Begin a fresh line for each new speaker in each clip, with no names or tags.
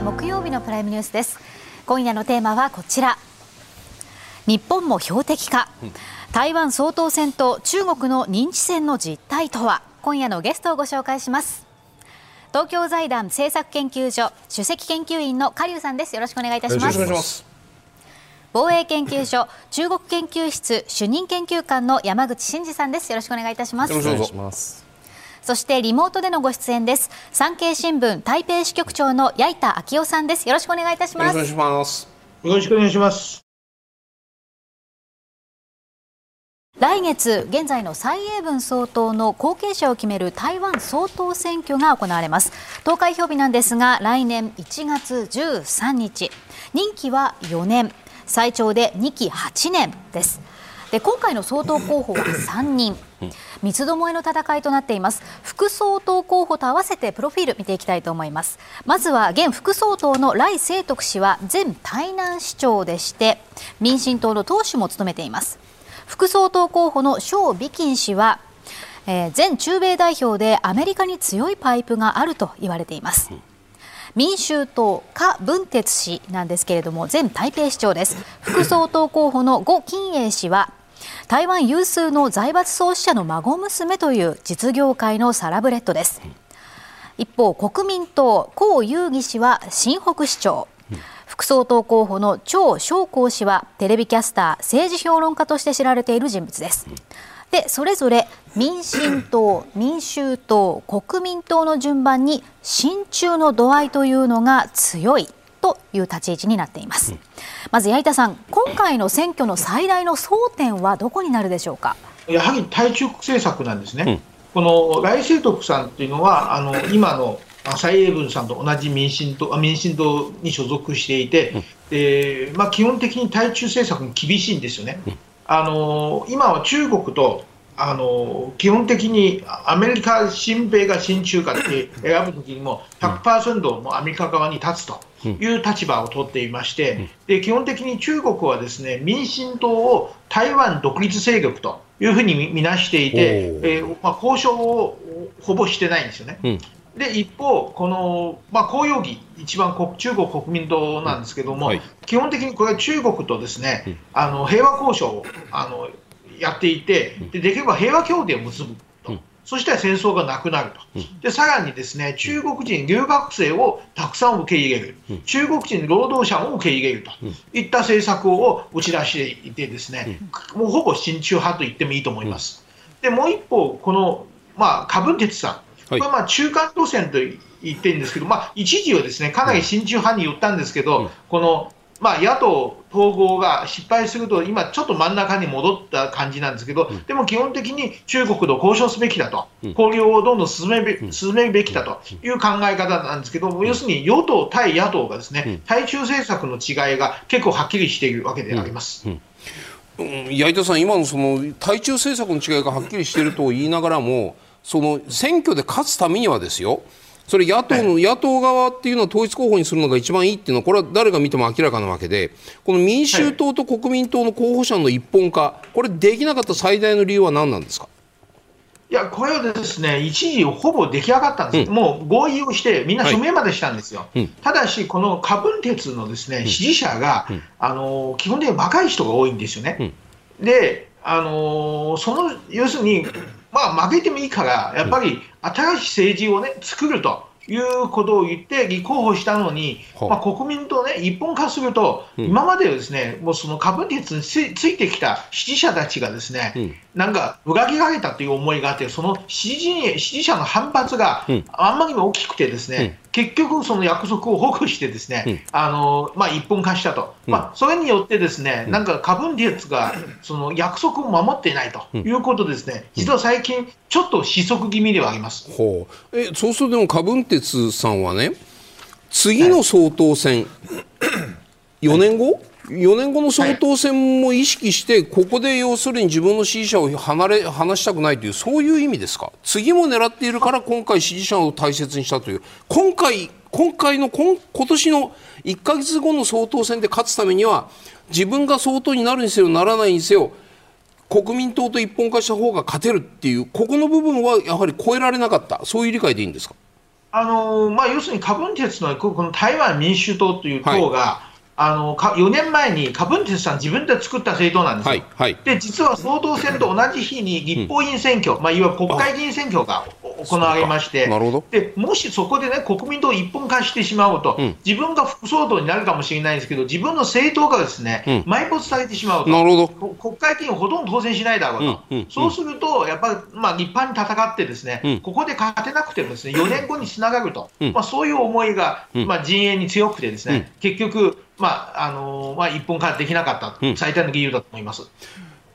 12月7日木曜日のプライムニュースです。今夜のテーマはこちら。日本も標的か、台湾総統選と中国の認知戦の実態とは。今夜のゲストをご紹介します。東京財団政策研究所首席研究員の加生さんです。よろしくお願いいたします。防衛研究所中国研究室主任研究官の山口真嗣さんです。よろしくお願いいたしますそしてリモートでのご出演です。産経新聞台北支局長の矢板昭夫さんです。よろしくお願いいたします。よろしくお願いします。
よろしくお願いします。
来月現在の蔡英文総統の後継者を決める台湾総統選挙が行われます。投開票日なんですが来年1月13日。任期は4年。最長で2期8年です。で今回の総統候補は3人三つどもえの戦いとなっています。副総統候補と合わせてプロフィール見ていきたいと思います。まずは現副総統の来清徳氏は前台南市長でして民進党の党首も務めています。副総統候補の蕭美金氏は、えー、前中米代表でアメリカに強いパイプがあると言われています、民衆党柯文哲氏なんですけれども前台北市長です。副総統候補の呉金英氏は台湾有数の財閥創始者の孫娘という実業界のサラブレッドです。一方国民党江遊義氏は新北市長。副総統候補の張昌光氏はテレビキャスター政治評論家として知られている人物です。でそれぞれ民進党民衆党国民党の順番に親中の度合いというのが強いという立ち位置になっています、うん、まず矢板さん今回の選挙の最大の争点はどこになるでしょうか？
やはり対中国政策なんですね、うん、この来清徳さんっていうのはあの今の蔡英文さんと同じ民進党民進党に所属していて、うん、でまあ、基本的に対中政策に厳しいんですよね。あの今は中国とあの基本的にアメリカ、新米が親中かって 選ぶときにも100%もアメリカ側に立つという立場を取っていまして、で基本的に中国はですね民進党を台湾独立勢力というふうに見なしていて、えー、まあ、交渉をほぼしてないんですよね。で一方、この、まあ、公用儀、一番国中国国民党なんですけども、はい、基本的にこれは中国とですね、あの平和交渉をあのやっていて、でできれば平和協定を結ぶと、そしたら戦争がなくなると、でさらにですね中国人留学生をたくさん受け入れる、中国人労働者も受け入れると。いった政策を打ち出していて、ですねもうほぼ親中派と言ってもいいと思います。でもう一方、この、まあ、カブンテツさん、これはまあ中間路線と言ってるんですけど、まあ、一時はですねかなり親中派に言ったんですけど、このまあ、野党統合が失敗すると、今、ちょっと真ん中に戻った感じなんですけど、でも基本的に中国と交渉すべきだと、交流をどんどん進めべ進めるべきだという考え方なんですけど、要するに与党対野党がですね、対中政策の違いが結構はっきりしているわけであります。うん。
矢板さん、今のその対中政策の違いがはっきりしていると言いながらも、その選挙で勝つためにはですよ、それ野党の、野党側っていうのを統一候補にするのが一番いいっていうのは、これは誰が見ても明らかなわけで、この民衆党と国民党の候補者の一本化、これ、できなかった最大の理由は何なんですか？
いや、これはですね、一時ほぼ出来上がったんです、うん、もう合意をして、みんな署名までしたんですよ。はい。うん、ただし、このカブン鉄のですね、支持者が、うん、あの基本的に若い人が多いんですよね。で、あのその要するに、まあ、負けてもいいから、やっぱり新しい政治をね、作ると。いうことを言って立候補したのに、まあ、国民と、ね、一本化すると、うん、今までですねもうその株鉄についてきた支持者たちがですね、うん、なんか裏切られたという思いがあって、その支持支持者の反発があんまりにも大きくて、ですね、結局、その約束を保護してですね、うん、あのまあ、一本化したと、うん、まあ、それによってですね、なんかカブンディがその約束を守っていないということですね、実は最近、ちょっと失速気味ではあります、
ほう。えそうすると、でもカブンテツさんはね、次の総統選、はい、4年後、4年後の総統選も意識して、ここで要するに自分の支持者を離れ離したくないというそういう意味ですか？次も狙っているから今回支持者を大切にしたという。今回今回の今今年の1か月後の総統選で勝つためには自分が総統になるにせよならないにせよ国民党と一本化した方が勝てるっていうここの部分はやはり超えられなかった。そういう理解でいいんですか？
あのまあ、要するに、カブンテツのこの台湾民主党という党が、あのか4年前にカブンテスさん、自分で作った政党なんですよ、
はいはい。
で実は総統選と同じ日に立法院選挙、まあ、いわゆる国会議員選挙が行われまして、
なるほど。
でもしそこで、ね、国民党を一本化してしまうと、
うん。
自分が副総統になるかもしれないですけど、自分の政党がですね、
うん。
埋没されてしまうと。
なるほど。
こ国会議員ほとんど当選しないだろうと、
うんうんうん。
そうすると、やっぱり、まあ、立派に戦って、ですね、
うん。
ここで勝てなくてもですね4年後につながると、
うん。
まあ、そういう思いが、
うん。
まあ、陣営に強くて、ですね、結局、まああのまあ、一本化できなかった、
うん
最大の理由だと思います。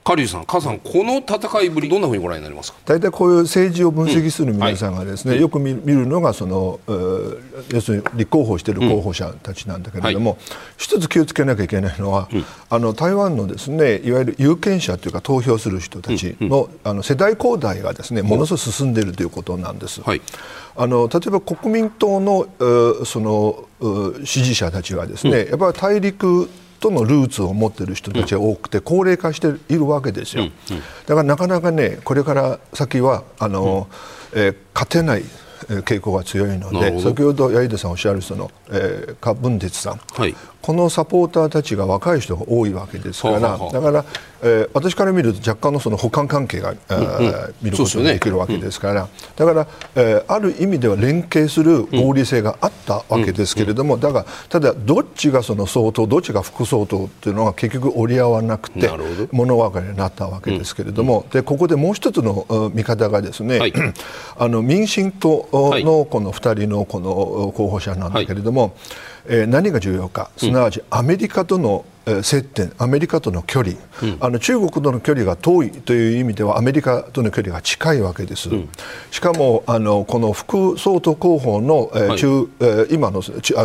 カリさん、カさん、この戦いぶり、どんなふうにご覧になりますか？
大体こういう政治を分析する皆さんがですね、よく見見るのがその、えー要するに立候補している候補者たちなんだけれども、一つ気をつけなきゃいけないのは、あの台湾のですねいわゆる有権者というか投票する人たちの,、あの世代交代がですねものすごく進んでいるということなんです。
はい。
あの例えば国民党のえーそのう支持者たちはですね、やっぱり大陸とのルーツを持っている人たちが多くて、高齢化しているわけですよ、だからなかなかねこれから先はあの、えー勝てないえー傾向が強いので先ほど八重田さんおっしゃるその、えー、カ・ブンテツさん、
はい。
このサポーターたちが若い人が多いわけですから、だから、えー私から見ると若干のその補完関係が、えー見ることができるわけですから、だから、えーある意味では連携する合理性があったわけですけれども、だがただ、どっちがその総統、どっちが副総統というのが結局折り合わなくて物分かりになったわけですけれども、でここでもう一つのうん見方がですね、
はい。
あの民進党
はい。
のこの2人のこの候補者なんだけれども、えー何が重要か、すなわちアメリカとの、えー接点、アメリカとの距離、あの中国との距離が遠いという意味ではアメリカとの距離が近いわけです。しかもあのこの副総統候補の、えー
はい。
中えー今の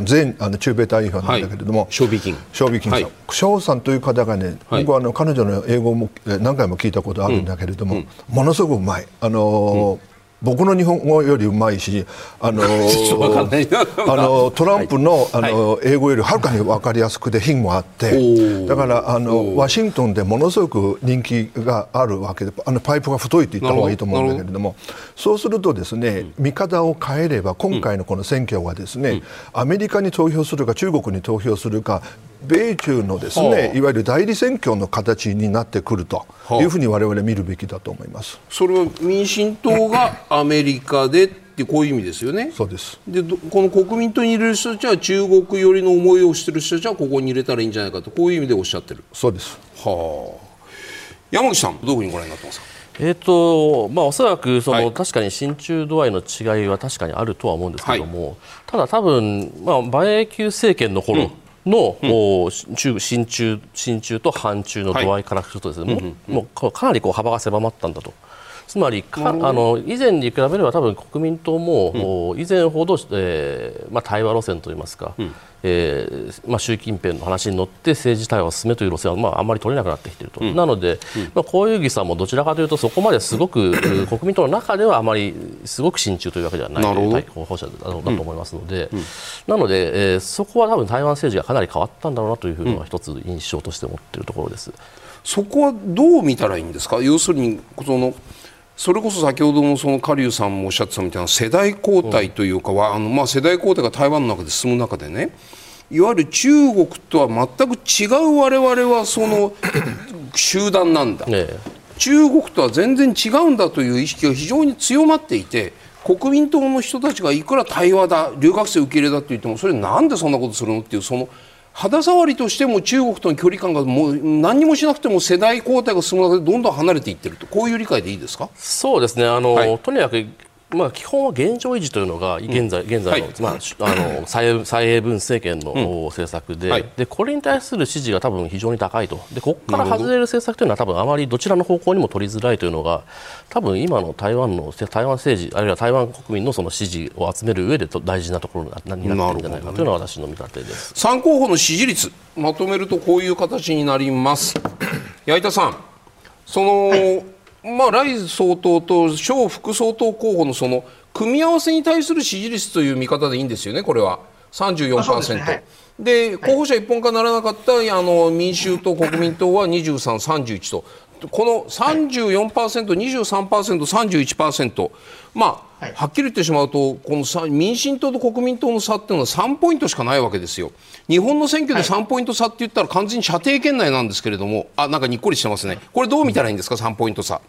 前あの駐米代表なんだけれども、
ショウビキン。
ショウビキンさん、
はい。
翔さんという方がね、
はい。
僕はあの彼女の英語もえー何回も聞いたことあるんだけれども、ものすごくうまい。あのー僕の日本語よりうまいし、あの あのトランプの,、あの英語よりはるかに分かりやすくて品もあって
ー。
だからあのワシントンでものすごく人気があるわけであのパイプが太いと言った方がいいと思うんだけれどもそうするとですね見方を変えれば今回のこの選挙はですね、アメリカに投票するか中国に投票するか米中のですね、
はあ
いわゆる代理選挙の形になってくるというふうに我々見るべきだと思います。
それは民進党が アメリカでってこういう意味ですよね。
そうです
でどこの国民党に入れる人たちは中国寄りの思いをしてる人たちはここに入れたらいいんじゃないかとこういう意味でおっしゃってる。
そうです
はあ。山口さんどういうふうにご覧になってますか？
えーとまあ、おそらくその、
はい
確かに親中度合いの違いは確かにあるとは思うんですけども、ただ多分、まあ、馬英九政権の頃の、お中親中親中と反中の度合いからするとですね、もうもうかなりこう幅が狭まったんだと。つまりかあの以前に比べれば多分国民党も、お以前ほど、えーまあ、対話路線といいますか、えーまあ、習近平の話に乗って政治対話を進めという路線は、まあ、あんまり取れなくなってきていると、なので、まあ、小遊さんもどちらかというとそこまですごく う国民党の中ではあまりすごく親中というわけではない
なるほど。
対候補者だだと思いますので、なので、えーそこは多分台湾政治がかなり変わったんだろうなというふうには一つ印象として思っているところです。
そこはどう見たらいいんですか？要するにそのそれこそ先ほどのその狩生さんもおっしゃってたみたいな世代交代というかは、あのまあ世代交代が台湾の中で進む中でね。いわゆる中国とは全く違う我々はその 集団なんだ。
え
中国とは全然違うんだという意識が非常に強まっていて国民党の人たちがいくら対話だ留学生受け入れだと言ってもそれなんでそんなことするのっていうその肌触りとしても中国との距離感がもう何にもしなくても世代交代が進む中でどんどん離れていってると。こういう理解でいいですか？
そうですね。あの、
はい。
とにかくまあ、基本は現状維持というのが現在,、現在の,、
はい。
まあ、し あの蔡英蔡英文政権の、政策で,、
はい。
でこれに対する支持が多分非常に高いと。でここから外れる政策というのは多分あまりどちらの方向にも取りづらいというのが多分今の台湾の台湾政治あるいは台湾国民のその支持を集める上でと大事なところになっているんじゃないかというのが私の見立てです。
3候補の支持率まとめるとこういう形になります。矢板さん。その、まあ来総統と小副総統候補のその組み合わせに対する支持率という見方でいいんですよねこれは。34%
あそうですね。はい。
で候補者一本化ならなかったあの民衆と国民党は23、31と。この34%、23%、31%、まあ、はい、はっきり言ってしまうと、このさ民進党と国民党の差っていうのは3ポイントしかないわけですよ。日本の選挙で3ポイント差って言ったら完全に射程圏内なんですけれども、あなんかにっこりしてますね、これ、どう見たらいいんですか、3ポイント差。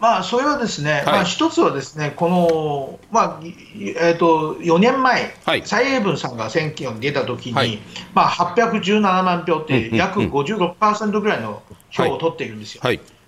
まあ、それはですね、はい、まあ、一つはですね、この、まあえーと、4年前、はい、蔡英文さんが選挙に出たときに、はい、まあ、817万票って、約56%ぐらいの票を取っているんですよ。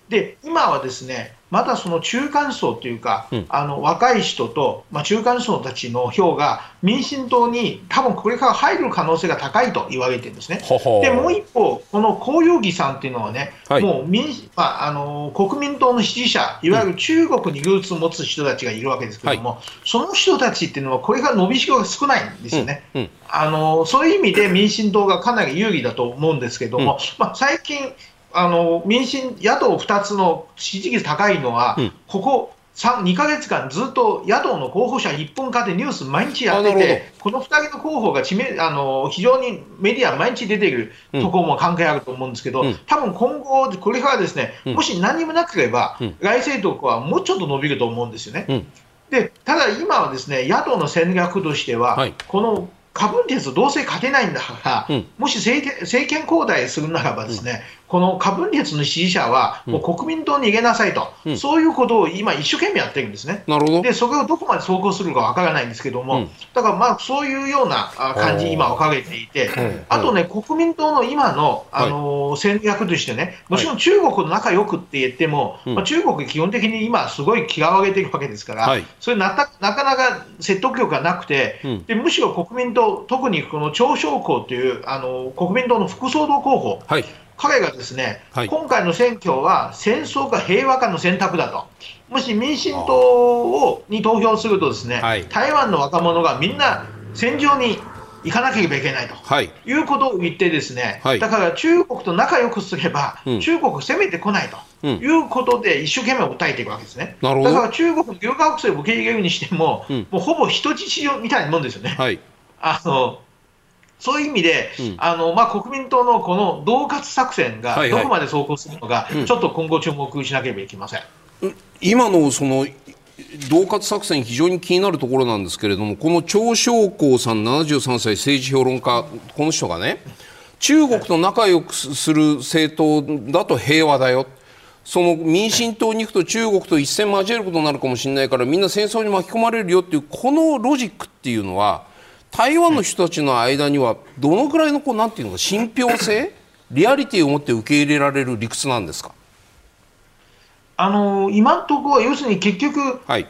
で今はですねまだその中間層というか、うん、あの若い人と、まあ、中間層たちの票が民進党に多分これから入る可能性が高いと言われてるんですね。ほほでもう一方、この公用儀さんっていうのはね、はい、もう民、まあ、あの国民党の支持者、いわゆる中国にルーツを持つ人たちがいるわけですけども、はい、その人たちっていうのは、これから伸びしろが少ないんですよね。うんうん、あのそういう意味で民進党がかなり有利だと思うんですけども、まあ、最近、あの民進野党2つの支持率高いのは、うん、ここ2か月間、ずっと野党の候補者1分間でニュース毎日やってて、この2人の候補が知名あの非常にメディア毎日出てくるところも関係あると思うんですけど、うん、多分今後、これからですね、うん、もし何もなければ、外政党はもうちょっと伸びると思うんですよね。うん、でただ今はですね野党の戦略としては、はい、この過分率どうせ勝てないんだから、うん、もし政権政権交代するならばですね、この過分裂の支持者は、もう国民党に逃げなさいと、うん、そういうことを今、一生懸命やってるんですね。
なるほど。
で、それをどこまで走行するかわからないんですけども、うん、だからまあ、そういうような感じ、今、置かれていて、あとね、国民党の今の、あのー、戦略としてね、もちろん中国と仲良くって言っても、はい、まあ、中国、基本的に今、すごい気が上げてるわけですから、はい、それななかなか説得力がなくて、でむしろ国民党、特にこの張小校というあの国民党の副総統候補、はい彼がですね、はい、今回の選挙は戦争か平和かの選択だと、もし民進党をに投票すると、ですね、はい、台湾の若者がみんな戦場に行かなければいけないと、はい、いうことを言って、ですね、はい、だから中国と仲良くすれば、うん、中国攻めてこないと。いうことで、一生懸命訴えていくわけですね。だから中国の留学生を受け入れるにしても、うん、もうほぼ人質みたいなもんですよね。あのそういう意味で、うん、あのまあ、国民党のこの恫喝作戦がどこまで走行するのか、ちょっと今後、注目しなければいけません、
うん、今のその恫喝作戦、非常に気になるところなんですけれども、この張小光さん、73歳、政治評論家、この人がね、中国と仲良くする政党だと平和だよ。その民進党に行くと中国と一戦交えることになるかもしれないからみんな戦争に巻き込まれるよっていうこのロジックっていうのは台湾の人たちの間にはどのくらいのこうなんていうのか信憑性リアリティを持って受け入れられる理屈なんですか？
あの今のところは要するに結局、はい、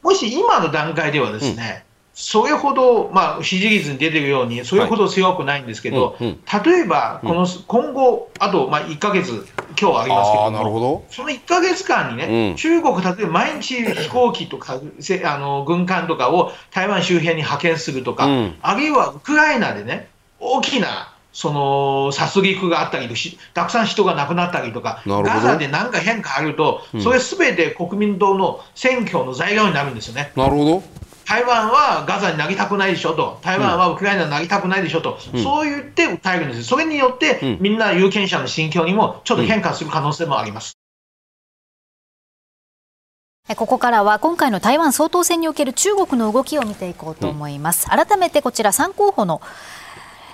もし今の段階ではですね、それほど、まあ、支持率に出てるように、それほど強くないんですけど、はい。うんうん、例えば、この今後、あと、まあ、1か月、今日ありますけど
なるほど。
その1か月間にね、うん、中国、例えば毎日飛行機とかあの軍艦とかを台湾周辺に派遣するとか、うん、あるいはウクライナでね、大きなその殺戮があったりたくさん人が亡くなったりとか、ガザで何か変化あると、それすべて国民党の選挙の材料になるんですよね。
なるほど
台湾はガザに投げたくないでしょと、台湾はウクライナに投げたくないでしょと、うん、そう言って訴えるんです、それによって、みんな有権者の心境にもちょっと変化する可能性もあります。
ここからは今回の台湾総統選における中国の動きを見ていこうと思います。改めてこちら3候補の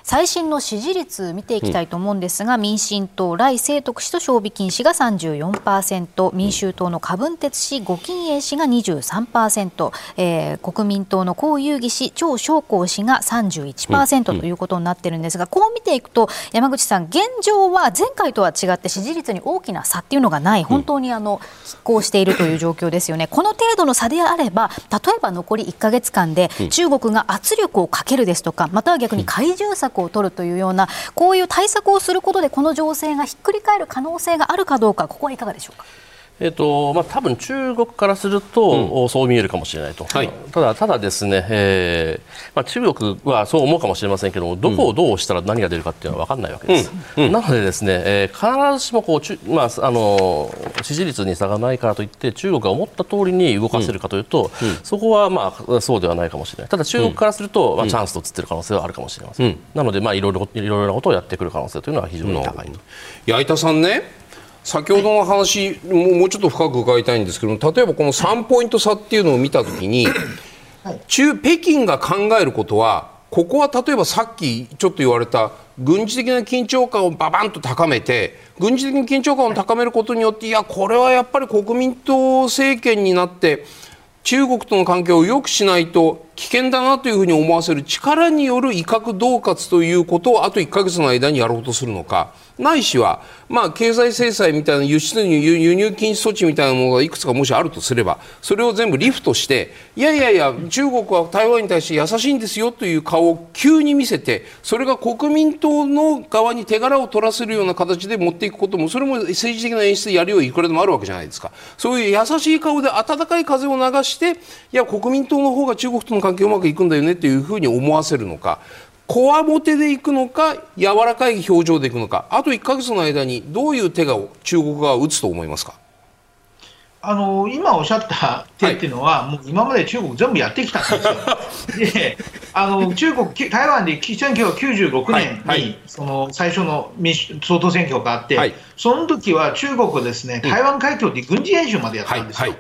最新の支持率見ていきたいと思うんですが、うん、民進党、来清徳氏と小美金氏が34%、民衆党の柯文哲氏、呉金英氏が23%、えー、国民党の江遊義氏、張小光氏が31%ということになってるんですが、こう見ていくと、山口さん、現状は前回とは違って支持率に大きな差っていうのがない、本当にあの拮抗しているという状況ですよね。この程度の差であれば、例えば残り1か月間で中国が圧力をかけるですとか、または逆に懐柔策策を取るというようなこういう対策をすることでこの情勢がひっくり返る可能性があるかどうかここはいかがでしょうか？
えっとまあ、多分中国からすると、うん、そう見えるかもしれないと、はい、ただ、ただですね、えーまあ、中国はそう思うかもしれませんけども、どこをどうしたら何が出るかっていうのは分からないわけです。うん。うん、なので、ですね、えー、必ずしもこう、まあ、あの支持率に差がないからといって、中国が思った通りに動かせるかというと、そこは、まあ、そうではないかもしれない、ただ、中国からすると、まあ、チャンスと映ってる可能性はあるかもしれません。なので、まあ、いろいろいろいろなことをやってくる可能性というのは非常に高いと。
矢板さんね先ほどの話ももうちょっと深く伺いたいんですけど例えばこの3ポイント差っていうのを見たときに、はい。中北京が考えることはここは例えばさっきちょっと言われた軍事的な緊張感をババンと高めて軍事的な緊張感を高めることによっていやこれはやっぱり国民党政権になって中国との関係を良くしないと危険だなというふうに思わせる力による威嚇恫喝ということをあと1か月の間にやろうとするのかないしは、まあ、経済制裁みたいな輸出入輸入禁止措置みたいなものがいくつかもしあるとすればそれを全部リフトしていやいやいや中国は台湾に対して優しいんですよという顔を急に見せてそれが国民党の側に手柄を取らせるような形で持っていくこともそれも政治的な演出でやるよういくらでもあるわけじゃないですか。そういう優しい顔で温かい風を流していや国民党の方が中国との関係うまくいくんだよねというふうに思わせるのか。こわもてでいくのか柔らかい表情でいくのか。あと1か月の間にどういう手が中国側を打つと思いますか？
あの今おっしゃった手っていうのは、はい、もう今まで中国全部やってきたんですよ。であの中国、台湾で1996年に、はい、その最初の民主総統選挙があって、はい、その時は中国はですね台湾海峡で軍事演習までやったんですよ。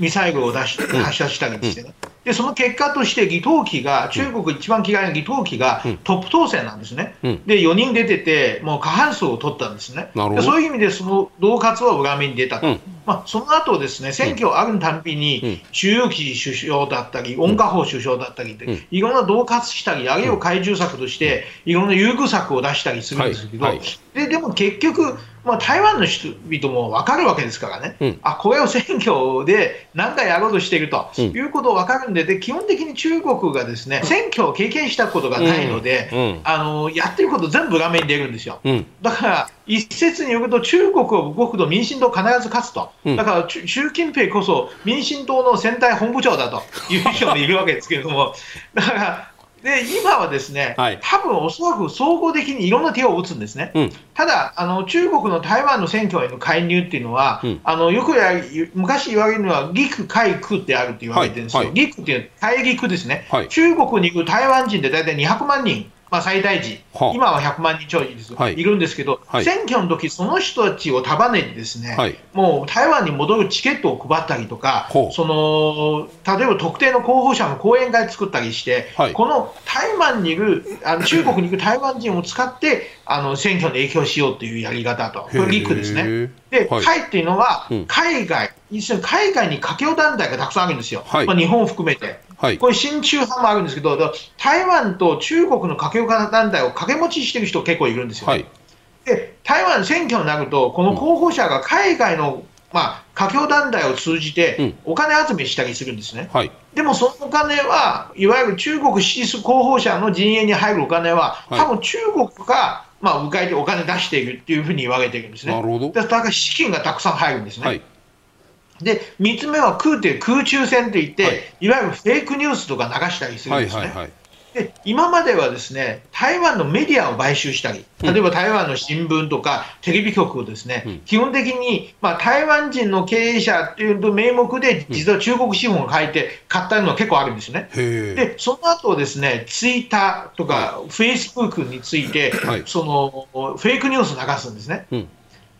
ミサイルを出し発射したりしてね。で、その結果として、義闘機が、中国一番嫌いな義闘機がトップ当選なんですね、うん、で4人出てて、もう過半数を取ったんですね、でそういう意味で、その恫喝は裏目に出たと、うん、まあ、その後ですね選挙あるたんびに、朱友期首相だったり、温家宝首相だったりで、いろんな恫喝したり、あるいは懐柔策として、いろんな優遇策を出したりするんですけど、はいはい、ででも結局、まあ、台湾の人々も分かるわけですからね、うん、あこれを選挙で何かやろうとしているということを分かるんでで、基本的に中国がですね選挙を経験したことがないので、うん。うん、あのやってること全部画面に出るんですよ。だから一説によると、中国を動くと民進党必ず勝つと、だから習近平こそ民進党の選対本部長だという人もいるわけですけれども、だからで今はですね、はい、多分おそらく総合的にいろんな手を打つんですね、うん、ただあの、中国の台湾の選挙への介入っていうのは、うん、あのよくや昔言われるのは、陸海空ってあるって言われてるんですよ、はいはい、陸っていうのは大陸ですね、中国に行く台湾人で大体200万人。まあ、最大時、今は100万人ちょいです、はい、いるんですけど、はい、選挙の時その人たちを束ねて、ですね、はい、もう台湾に戻るチケットを配ったりとか、その例えば特定の候補者の講演会作ったりして、この台湾にいる、あの 中国に行く台湾人を使って、あの選挙に影響しようというやり方と、これ、リックですね。で、会っていうのは、海外、一緒に海外に華僑団体がたくさんあるんですよ、まあ、日本を含めて。はい、これ、親中派もあるんですけど、台湾と中国の家団体を掛け持ちしてる人結構いるんですよ。はい、で台湾選挙になると、この候補者が海外の、まあ、華僑団体を通じてお金集めしたりするんですね。うんはい、でもそのお金は、いわゆる中国支持する候補者の陣営に入るお金は、多分中国が、まあ、迎えてお金出しているっていうふうに言われているんですね。なるほどだから資金がたくさん入るんですね。はいで3つ目は空って空中戦といって、はい、いわゆるフェイクニュースとか流したりするんですね。はいはいはい。で今まではですね台湾のメディアを買収したり、例えば台湾の新聞とかテレビ局をですね、うん、基本的に、まあ、台湾人の経営者っていう名目で、実は中国資本を書いて買ったのは結構あるんですね。で、その後ですね、ツイッターとか、フェイスブックについて、はい、そのフェイクニュースを流すんですね。うん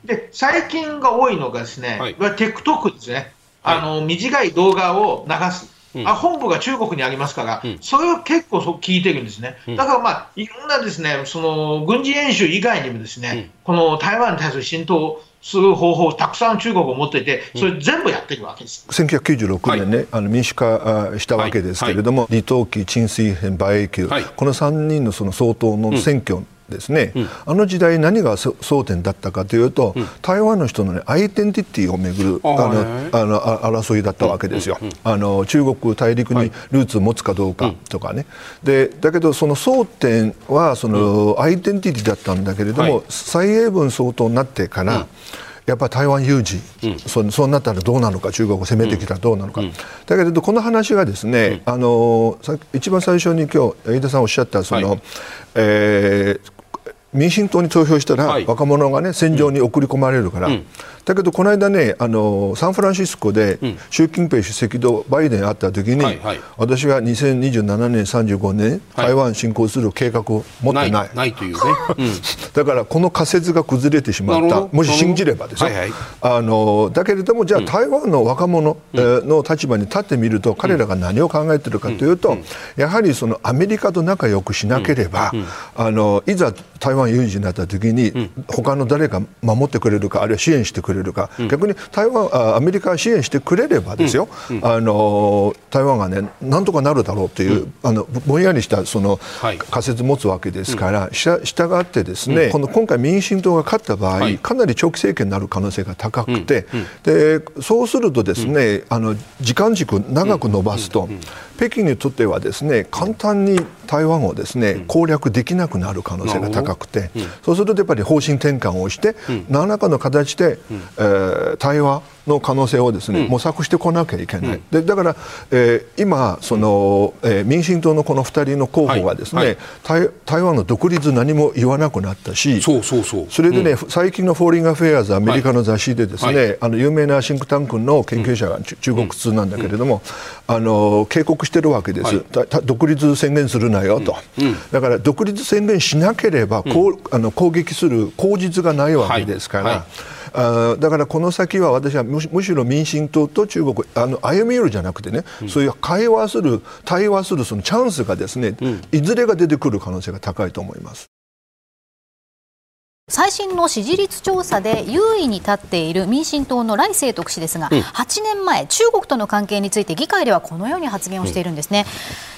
で最近が多いのがですね、はい、TikTok ですね、はい、あの短い動画を流す。うん、あ本部が中国にありますから、うん、それを結構そ聞いてるんですね、だから、まあ、いろんなですねその軍事演習以外にもですね、この台湾に対する浸透する方法をたくさん中国を持っていて、それ全部やってるわけです、
うん、1996年ね、はい、あの民主化したわけですけれども、李登輝、陳水扁、馬英九、はい、この3人のその総統の選挙ですね、うん、あの時代何が争点だったかというと、うん、台湾の人の、ね、アイデンティティをめぐるあのあの争いだったわけですよ、あの中国大陸にルーツを持つかどうかとかね、でだけどその争点はそのアイデンティティだったんだけれども、はい、蔡英文総統になってから、やっぱり台湾有事、うん、そそうなったらどうなのか、中国を攻めてきたらどうなのか、うん、だけどこの話がですね、うん、あの一番最初に今日飯田さんおっしゃったその、はい、えー、民進党に投票したら、若者が、ね、戦場に送り込まれるから、だけど、この間ねあの、サンフランシスコで習近平主席とバイデン会った時に、はいはい、私が2027年、35年、台湾侵攻する計画を持ってない。
ないというね、
うん、だからこの仮説が崩れてしまった、もし信じればですよ、はいはい、あのだけれども、じゃあ、台湾の若者の立場に立ってみると、彼らが何を考えているかというと、やはりそのアメリカと仲良くしなければ、あのいざ台湾有事になった時に、他の誰か守ってくれるか、あるいは支援してくれるか、逆に台湾あアメリカが支援してくれればですよ、あの台湾がね、なんとかなるだろうという、あのぼんやりしたその仮説を持つわけですから、したがってですね、この今回、民進党が勝った場合、かなり長期政権になる可能性が高くて、でそうするとですね、あの時間軸長く伸ばすと、北京にとってはですね簡単に台湾をですね攻略できなくなる可能性が高くて、そうするとやっぱり方針転換をして、何らかの形で、えー、対話の可能性をですね、うん、模索してこなきゃいけない、うん、でだから、えー、今その、えー、民進党のこの2人の候補がですね、はい。はい、台湾の独立何も言わなくなったし
そうそうそう。
それでね、うん、最近の「フォーリン・アフェアーズ」アメリカの雑誌でですね、はい、あの有名なシンクタンクの研究者が、中国通なんだけれども、あの警告してるわけです、独立宣言するなよと、だから独立宣言しなければ、こうあの攻撃する口実がないわけですから。あだからこの先は私はむしろ民進党と中国あの歩み寄るじゃなくてね、うん、そういう会話する対話するそのチャンスがですね、うん、いずれが出てくる可能性が高いと思います。
最新の支持率調査で優位に立っている民進党の来清徳氏ですが、うん、8年前、中国との関係について議会ではこのように発言をしているんですね。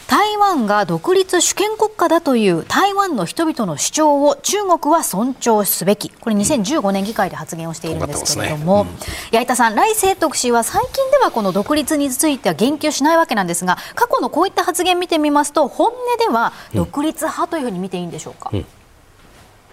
台湾が独立主権国家だという台湾の人々の主張を中国は尊重すべき、これ2015年議会で発言をしているんですけれども、ね。うん、矢板さん、来清徳氏は最近ではこの独立については言及しないわけなんですが、過去のこういった発言見てみますと、本音では独立派というふうに見ていいんでしょうか？うん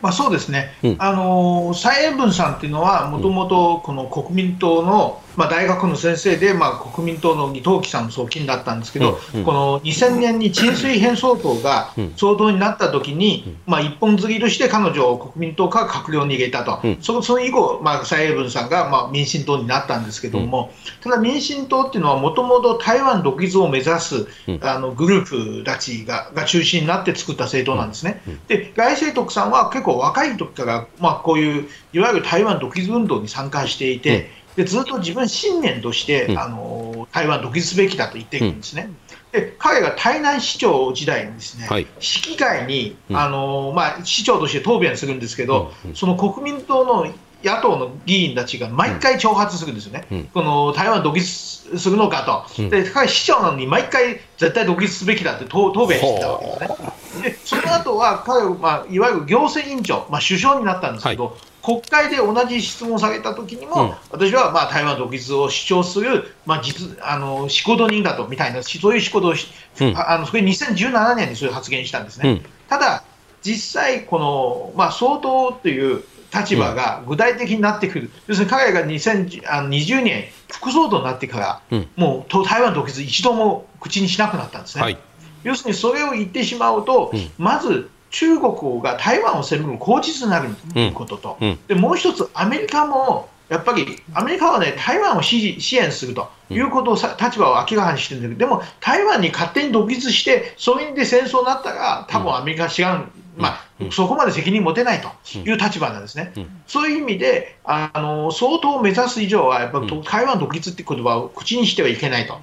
まあ、そうですね、うん、あの蔡英文さんっていうのは、もともとこの国民党のまあ、大学の先生で、まあ、国民党の二等期さんの側近だったんですけど、うんうん、この2000年に陳水扁総統が総統になった時に、うん、まあ、一本釣りとして彼女を国民党から閣僚に入れたと、うん、そその以降、まあ、蔡英文さんが、まあ、民進党になったんですけども、ただ民進党っていうのは、もともと台湾独立を目指す、あのグループたちがが中心になって作った政党なんですね。で、外政徳さんは結構若い時から、まあ、こういういわゆる台湾独立運動に参加していて、でずっと自分信念として、うん、あの台湾独立すべきだと言っているんですね。うん、で彼が台南市長時代にですね、はい、市議会に、あのまあ、市長として答弁するんですけど、その国民党の野党の議員たちが毎回挑発するんですよね、うん、この台湾独立するのかと、うん、で彼、市長なのに毎回絶対独立すべきだって答弁してたわけですね。でその後は彼は、まあ、いわゆる行政委員長、まあ、首相になったんですけど、はい国会で同じ質問されたときにも、うん、私はまあ台湾独立を主張する、まあ、実あの仕事人だとみたいな、そういう仕事をし、うん、あのそれ2017年にそういう発言したんですね。うん、ただ、実際、この、まあ、総統という立場が具体的になってくる、要するに彼が2020年、副総統になってから、もう台湾独立、一度も口にしなくなったんですね。はい、要するにそれを言ってしまうと、まず中国が台湾を攻める口実になるということと、うん。うん、でもう一つ、アメリカもやっぱりアメリカは、ね、台湾を支支援するということをさ、立場を明らかにしてるんだけど、でも台湾に勝手に独立して、そういう意味で戦争になったら、多分アメリカは違う、まあ、そこまで責任持てないという立場なんですね。そういう意味で、あの相当目指す以上は、やっぱ台湾独立って言葉を口にしてはいけないと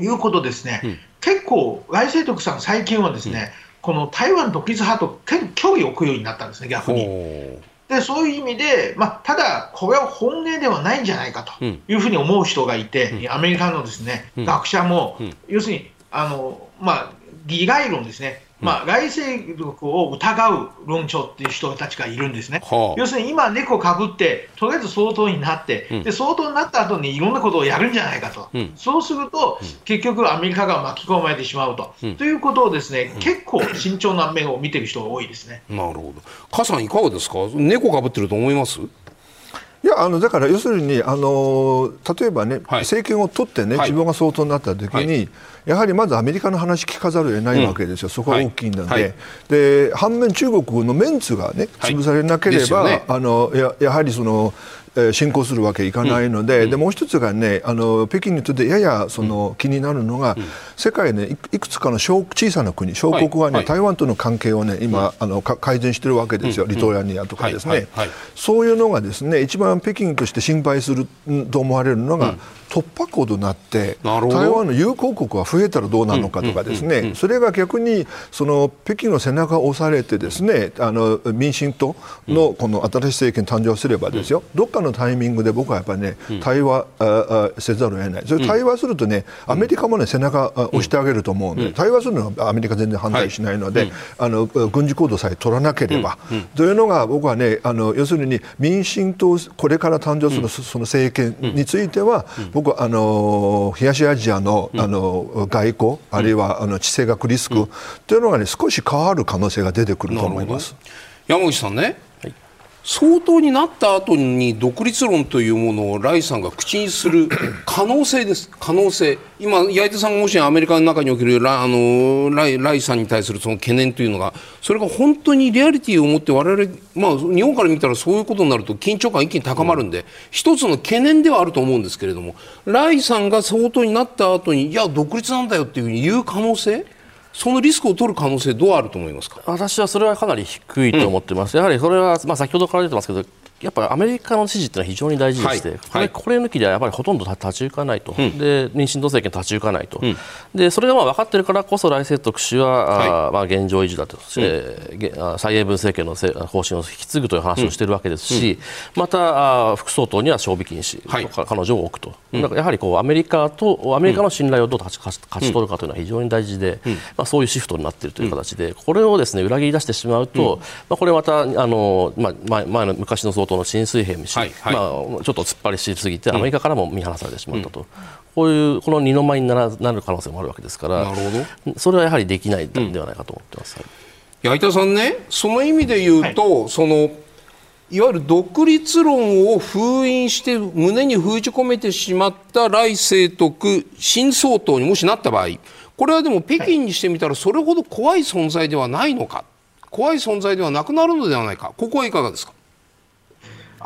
いうことですね。結構、来清徳さん、最近はですね、この台湾独立派と結構距離を置くようになったんですね、逆に。でそういう意味で、まあ、ただ、これは本音ではないんじゃないかというふうに思う人がいて、うん、アメリカのですね、うん、学者も、うん、要するにあの、まあ、議概論ですね、まあ、外勢力を疑う論調っていう人たちがいるんですね、はあ、要するに今、猫かぶって、とりあえず総統になって、うん、で総統になった後にいろんなことをやるんじゃないかと、うん、そうすると、うん、結局、アメリカが巻き込まれてしまうと、ということをですね、結構慎重な目を見てる人が多いですね。
なるほど。加さんいかがですか？猫かぶってると思います？
いやあのだから要するにあの例えばね、はい、政権を取ってね、自分が総統になった時に、はい、やはりまずアメリカの話聞かざるを得ないわけですよ、うん、そこが大きいので、はい、で反面、中国のメンツがね潰されなければ、ね、あのややはりその進行するわけいかないので,、でもう一つがねあの北京にとってややその気になるのが、世界ねいくつかの小小さな国小国はね、台湾との関係をね今、あの改善してるわけですよ、リトアニアとかですね、そういうのがですね一番北京として心配すると思われるのが、突破口となって台湾の友好国が増えたらどうなるのかとかですね、それが逆にその北京の背中を押されてですねあの民進党のこの新しい政権誕生すればですよ、どっかのタイミングで僕はやっぱりね対話、せざるを得ない。それ対話するとねアメリカもね背中押してあげると思うんで、対話するのはアメリカ全然反対しないので、あの軍事行動さえ取らなければ、というのが僕はねあの要するに民進党これから誕生するその政権については、僕はあの東アジアのあの外交、あるいはあの地政学リスクというのが、ね、少し変わる可能性が出てくると思います。
山口さんね、相当になった後に独立論というものをライさんが口にする 可能性です、可能性、今、八重さんがもしアメリカの中におけるラあのライライさんに対するその懸念というのが、それが本当にリアリティを持って、われわれ、まあ、日本から見たらそういうことになると、緊張感一気に高まるんで、うん、一つの懸念ではあると思うんですけれども、ライさんが相当になった後に、いや、独立なんだよっていうふうに言う可能性、そのリスクを取る可能性どうあると思いますか？
私はそれはかなり低いと思ってます、うん、やはりそれは、まあ、先ほどから出てますけどやっぱりアメリカの支持というのは非常に大事でして、はい、これこれ抜きではやっぱりほとんど立ち行かないと、うん、で民進党政権立ち行かないと、うん、でそれがまあ分かっているからこそ来清徳氏は、はい、あまあ現状維持だと、うん、蔡英文政権の方針を引き継ぐという話をしているわけですし、またあ副総統には勝利禁止、はい、彼女を置くと、だからやはりこうアメリカとアメリカの信頼をどう勝ち勝ち取るかというのは非常に大事で、まあ、そういうシフトになっているという形で、これをですね裏切り出してしまうと、まあ、これまたあの、まあ、前前の昔の総統の新水平し、はいはい、まあ、ちょっと突っ張りしすぎてアメリカからも見放されてしまったと、うん、こういうこの二の舞にならなる可能性もあるわけですからそれはやはりできないんではないかと思ってます、
うん、矢板さんねその意味で言うと、はい、そのいわゆる独立論を封印して胸に封じ込めてしまった来清徳新総統にもしなった場合これはでも北京にしてみたらそれほど怖い存在ではないのか？怖い存在ではなくなるのではないか？ここはいかがですか？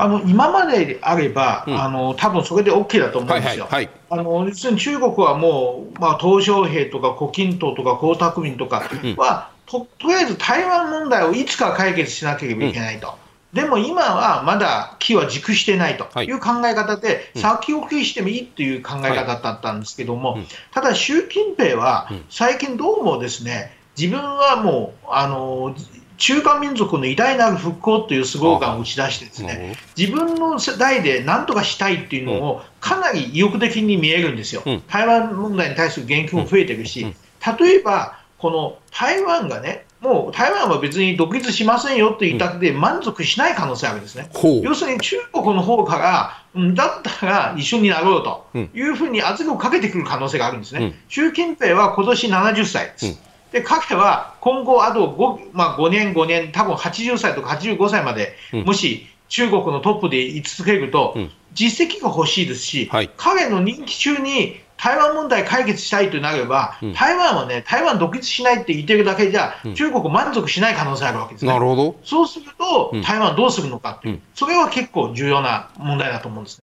あの今までであれば、うん、あの多分それで OK だと思うんですよ。はいはいはい、あの要するに中国はもう、まあ、鄧小平とか胡錦涛とか江沢民とかは、うん、ととりあえず台湾問題をいつか解決しなければいけないと。うん。でも今はまだ木は熟してないとい。う考え方で、先送りしてもいいという考え方だったんですけども、ただ習近平は最近どうもですね、自分はもう、あの中華民族の偉大なる復興というスローガンを打ち出してですね、自分の世代で何とかしたいっていうのをかなり意欲的に見えるんですよ。台湾問題に対する言及も増えてるし、例えば、この台湾がね、もう台湾は別に独立しませんよと言ったって満足しない可能性あるんですね。要するに中国の方から、だったら一緒になろうというふうに圧力をかけてくる可能性があるんですね。習近平は今年70歳です。で彼は今後、あと 5,、まあ、5年、5年、多分80歳とか85歳まで、うん、もし中国のトップで居続けると、うん、実績が欲しいですし、はい、彼の任期中に台湾問題解決したいとなれば、うん、台湾はね、台湾独立しないって言ってるだけじゃ、中国満足しない可能性あるわけですね。
なるほど。
そうすると、台湾どうするのかっていう、それは結構重要な問題だと思うんですね。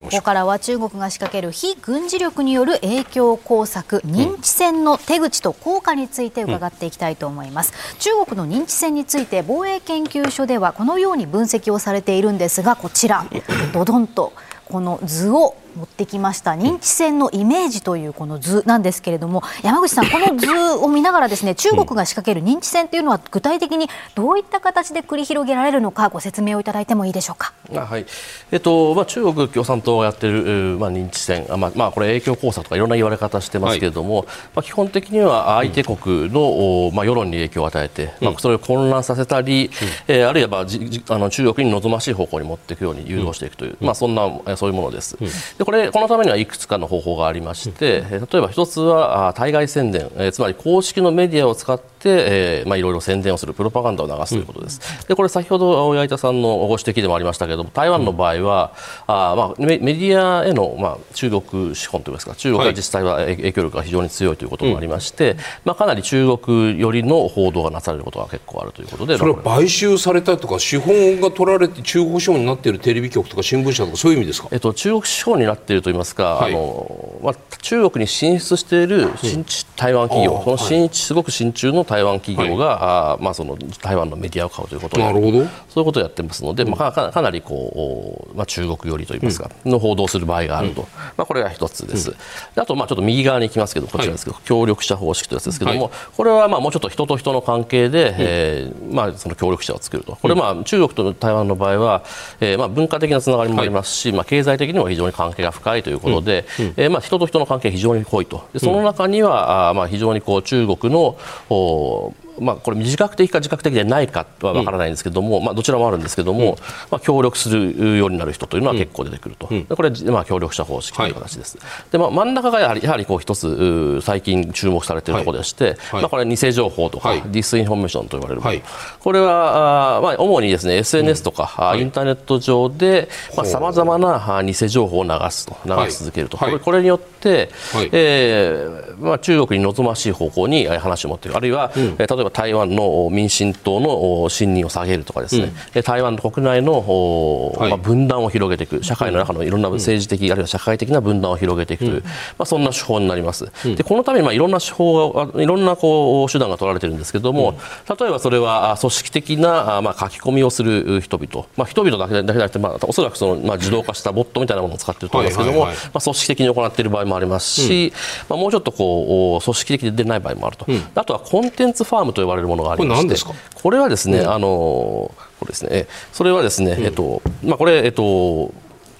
ここからは中国が仕掛ける非軍事力による影響工作認知戦の手口と効果について伺っていきたいと思います、うん、中国の認知戦について防衛研究所ではこのように分析をされているんですがこちらドドンとこの図を持ってきました。認知戦のイメージというこの図なんですけれども山口さんこの図を見ながらですね中国が仕掛ける認知戦というのは具体的にどういった形で繰り広げられるのかご説明をいただいてもいいでしょうか。
はい。えっとまあ、中国共産党がやっている、まあ、認知戦あ、まあまあ、これ影響工作とかいろんな言われ方してますけれども、はい、まあ、基本的には相手国の、うん、まあ、世論に影響を与えて、まあ、それを混乱させたり、うん、えー、あるいは、まあ、じあの中国に望ましい方向に持っていくように誘導していくという、うん、まあ、そんなそういうものです。でこれこのためにはいくつかの方法がありまして、例えば一つは対外宣伝、えつまり公式のメディアを使って、えーまあ、いろいろ宣伝をするプロパガンダを流すということです、でこれ先ほど矢板さんのご指摘でもありましたけれども台湾の場合は、あまあ、メメディアへの、まあ、中国資本といいますか中国が実際は影響力が非常に強いということもありまして、まあ、かなり中国寄りの報道がなされることが結構あるということで
それは買収されたりとか資本が取られて中国資本になっているテレビ局とか新聞社とかそういう意味ですか、
えっと、中国資本になっているといいますか、
はい。
あのまあ、中国に進出している新地台湾企業、
あー
その新すごく新中の台湾企業が、あーまあ、その台湾のメディアを買うということ
なるほど。
そういうことをやってますので、まあ、かかなりこう、まあ、中国寄りといいますか、の報道する場合があると、まあ、これが一つです、であと、まあ、ちょっと右側に行きますけど、こちらですけど、協力者方式というやつですけども、
はい。
これはまあもうちょっと人と人の関係で、えーまあ、その協力者を作ると、これ、まあ、中国と台湾の場合は、えーまあ、文化的なつながりもありますし、まあ、経済的にも非常に関係が深いということで、えーまあ、人と人の関係が非常に濃いと、でその中には、あーまあ、非常にこう中国のお people まあ、これ自覚的か自覚的でないかは分からないんですけども、まあ、どちらもあるんですけども、まあ、協力するようになる人というのは結構出てくると、でこれ、まあ、協力者方式という形です、でまあ、真ん中がやはりやはりこう一つ最近注目されているところでして、
はい。
まあ、これ偽情報とか、
はい。
ディスインフォメーションと言われるもの、
はい。
これはあー、まあ、主にですね SNS とか、インターネット上でさまざ、まな偽情報を流すと流し続けると、
はい。
これこれによって、
はい。
えーまあ、中国に望ましい方向にえー話を持っていくあるいは、えー例えば台湾のお民進党のお信任を下げるとかですね、えー台湾の国内のお、
はい。
まあ、分断を広げていく社会の中のいろんな政治的、あるいは社会的な分断を広げていくという、まあ、そんな手法になります、でこのためにまあいろんな手法いろんなこう手段が取られているんですけども、例えばそれはあ組織的なあまあ書き込みをするう人々、まあ、人々だけじゃなくて、まあ、おそらくその、まあ、自動化したボットみたいなものを使っていると思いますけども、
はいはいはい
まあ、組織的に行っている場合もありますし、まあ、もうちょっとこうお組織的でない場合もあると、あとはコンテンツファームと呼ばれるものがありまして
これ
これはですね、あのこれですねえそれはですね、えっとまあ、これ、えっと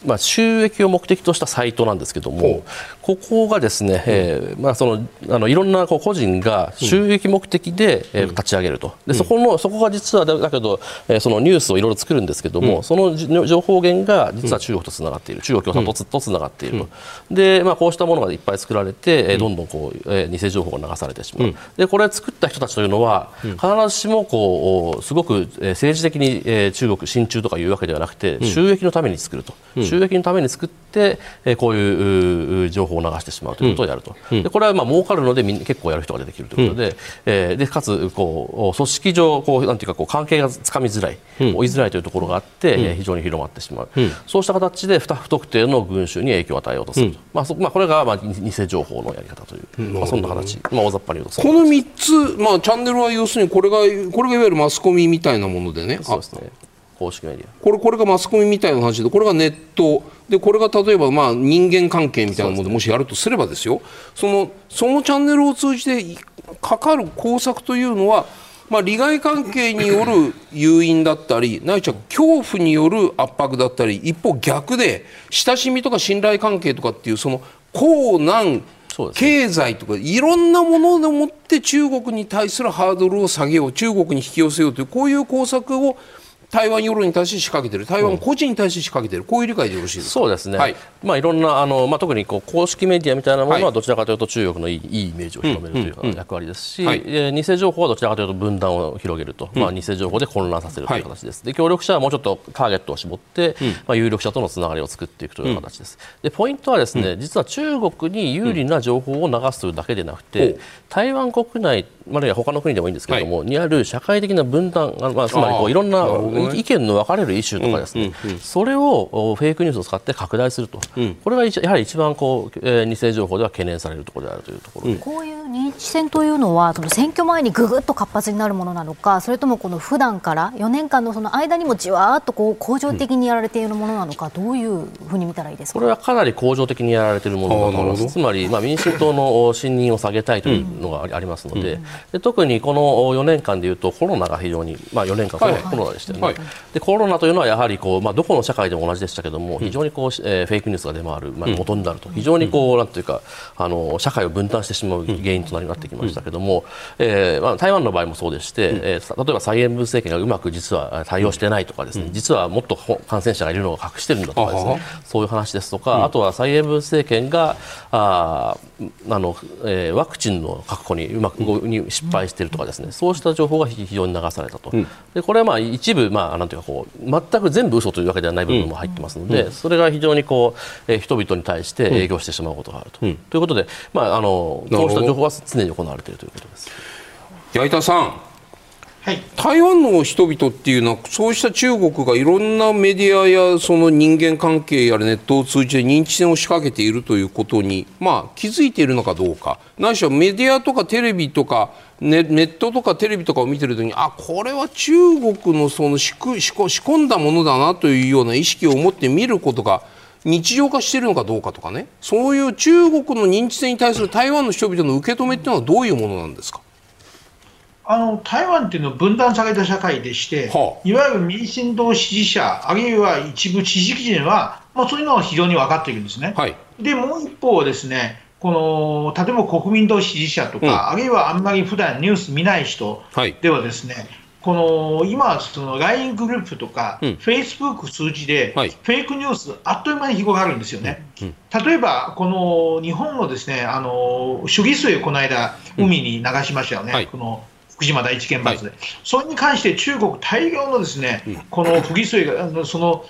まあ、収益を目的としたサイトなんですけども、ここがですね、えーまあ、そのあのいろんなこう個人が収益目的で、えー立ち上げると、でそこのそこが実はだだけど、えーそのニュースをいろいろ作るんですけども、そのじ情報源が実は中国とつながっている、中国共産党とつとつながっていると、でまあ、こうしたものがいっぱい作られて、えーどんどんこう、えー偽情報が流されてしまう、でこれ作った人たちというのは、必ずしもこうすごく、えー政治的に、えー中国親中とかいうわけではなくて、収益のために作ると、収益のために作って、えーこういう情報を流してしまうということをやると、でこれはまあ儲かるのでみん結構やる人が出てくるということで,、えーでかつこう組織上こうなんていうかこう関係がつかみづらい、追いづらいというところがあって、えー非常に広まってしまう、そうした形で不不特定の群衆に影響を与えようとすると、まあそまあ、これがまあ偽偽情報のやり方という、まあ、そんな形、まあ、大雑把に言うと
この3つ、まあ、チャンネルは要するにこれがこれがいわゆるマスコミみたいなものでね。
そうですね公式メディア。
これこれがマスコミみたいな話でこれがネット。でこれが例えばまあ人間関係みたいなものでもしやるとすればですよ。そのそのチャンネルを通じてかかる工作というのは、まあ、利害関係による誘引だったりないしは恐怖による圧迫だったり一方逆で親しみとか信頼関係とかっていうその高難経済とかいろんなものでもって中国に対するハードルを下げよう中国に引き寄せようというこういう工作を台湾世論に対して仕掛けている。台湾個人に対して仕掛けている。こういう理解でよろしいですか？
そうですね、
はい。
まあ、いろんなあの、まあ、特にこう公式メディアみたいなもの
は
はい。どちらかというと中国のいいいいイメージを広めるという役割ですし、
はい。
えー偽情報はどちらかというと分断を広げると、まあ、偽情報で混乱させるという形です、で協力者はもうちょっとターゲットを絞って、まあ、有力者とのつながりを作っていくという形です、でポイントはですね、実は中国に有利な情報を流すだけでなくて、台湾国内あるいは他の国でもいいんですけれども、にある社会的な分断、あまあ、つまりこういろんな意見の分かれるイシューとかですね、それをおフェイクニュースを使って拡大すると、これが一やはり一番こう、えー偽情報では懸念されるところであるというところで、
こういう認知戦というのはその選挙前にぐぐっと活発になるものなのかそれともこの普段から4年間のその間にもじわーっとこう恒常的にやられているものなのか、どういうふうに見たらいいですか？
これはかなり恒常的にやられているものだと思います、つまり、まあ、民進党のお信任を下げたいというのがありありますのでで、特にこの4年間でいうと、コロナが非常に、まあ、4年間、
はい
コロナでしたよね、
はい。
で、コロナというのはやはりこう、まあ、どこの社会でも同じでしたけども、非常にこう、えーフェイクニュースが出回る、まあ、元になると、非常にこう、なんていうかあの、社会を分断してしまう原因となりなってきましたけども、えーまあ、台湾の場合もそうでして、えーさ例えば蔡英文政権がうまく実は対応してないとかですね、実はもっとほ感染者がいるのを隠してるんだとかですねそういう話ですとか、あとは蔡英文政権があーあの、えーワクチンの確保にうまく、に失敗しているとかですね、そうした情報が非常に流されたと、でこれはまあ一部、まあ、なんていうかこう全く全部嘘というわけではない部分も入ってますので、それが非常にこう、えー、人々に対して営業してしまうことがあると。ということで、まあ、あのこうした情報は常に行われているということです。
矢板さん台湾の人々っていうのはそうした中国がいろんなメディアやその人間関係やネットを通じて認知戦を仕掛けているということに、まあ、気づいているのかどうか。ないしはメディアとかテレビとかネネットとかテレビとかを見てる時にあこれは中国のその仕仕込んだものだなというような意識を持って見ることが日常化しているのかどうかとかね。そういう中国の認知戦に対する台湾の人々の受け止めっていうのはどういうものなんですか？
あの台湾っていうのは分断された社会でして、はあ、いわゆる民進党支持者、あるいは一部知識人は、まあ、そういうのは非常に分かっているんですね。はい、で、もう一方はですね、この例えば国民党支持者とか、うん、あるいはあんまり普段ニュース見ない人ではですね、はい、この今、その LINE グループとか、フェイスブック数字で、フェイクニュース、あっという間に広がるんですよね。うん。うん、例えば、この日本のですねあの処理水をこの間、海に流しましたよね。はい、この福島第一原発で、はい、それに関して中国、大量のですね、うん、この不義水が、その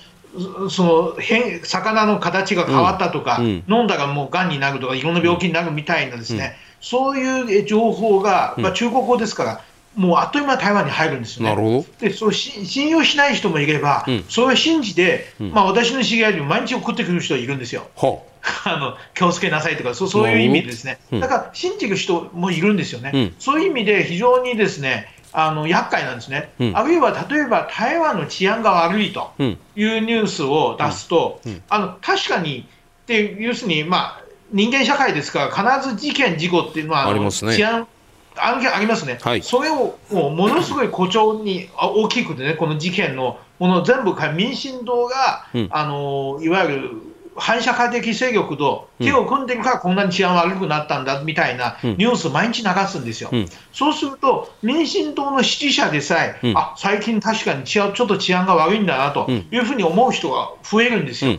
その変魚の形が変わったとか、うん、飲んだらもうがんになるとか、いろんな病気になるみたいなですね、うん、そういう情報が、まあ、中国語ですから、もうあっという間に台湾に入るんですよね。でそ信用しない人もいれば、うん、それを信じて、まあ、私の知り合いにも毎日送ってくる人がいるんですよ。あ。の気をつけなさいとかそうそういう意味でですね、だから信じる人もいるんですよね、うん、そういう意味で非常にですねあの厄介なんですね、うん、あるいは例えば台湾の治安が悪いというニュースを出すと、あの確かにで要するに、まあ、人間社会ですから必ず事件、事故っていうのはあの治安案件ありますね、はい、それをもうものすごい誇張に大きくてね、この事件のもの全部、民進党が、うん、あのいわゆる反社会的勢力と手を組んでるからこんなに治安悪くなったんだみたいなニュースを毎日流すんですよ、うん、そうすると民進党の支持者でさえ、うん、あ最近確かに治安ちょっと治安が悪いんだなというふうに思う人が増えるんですよ。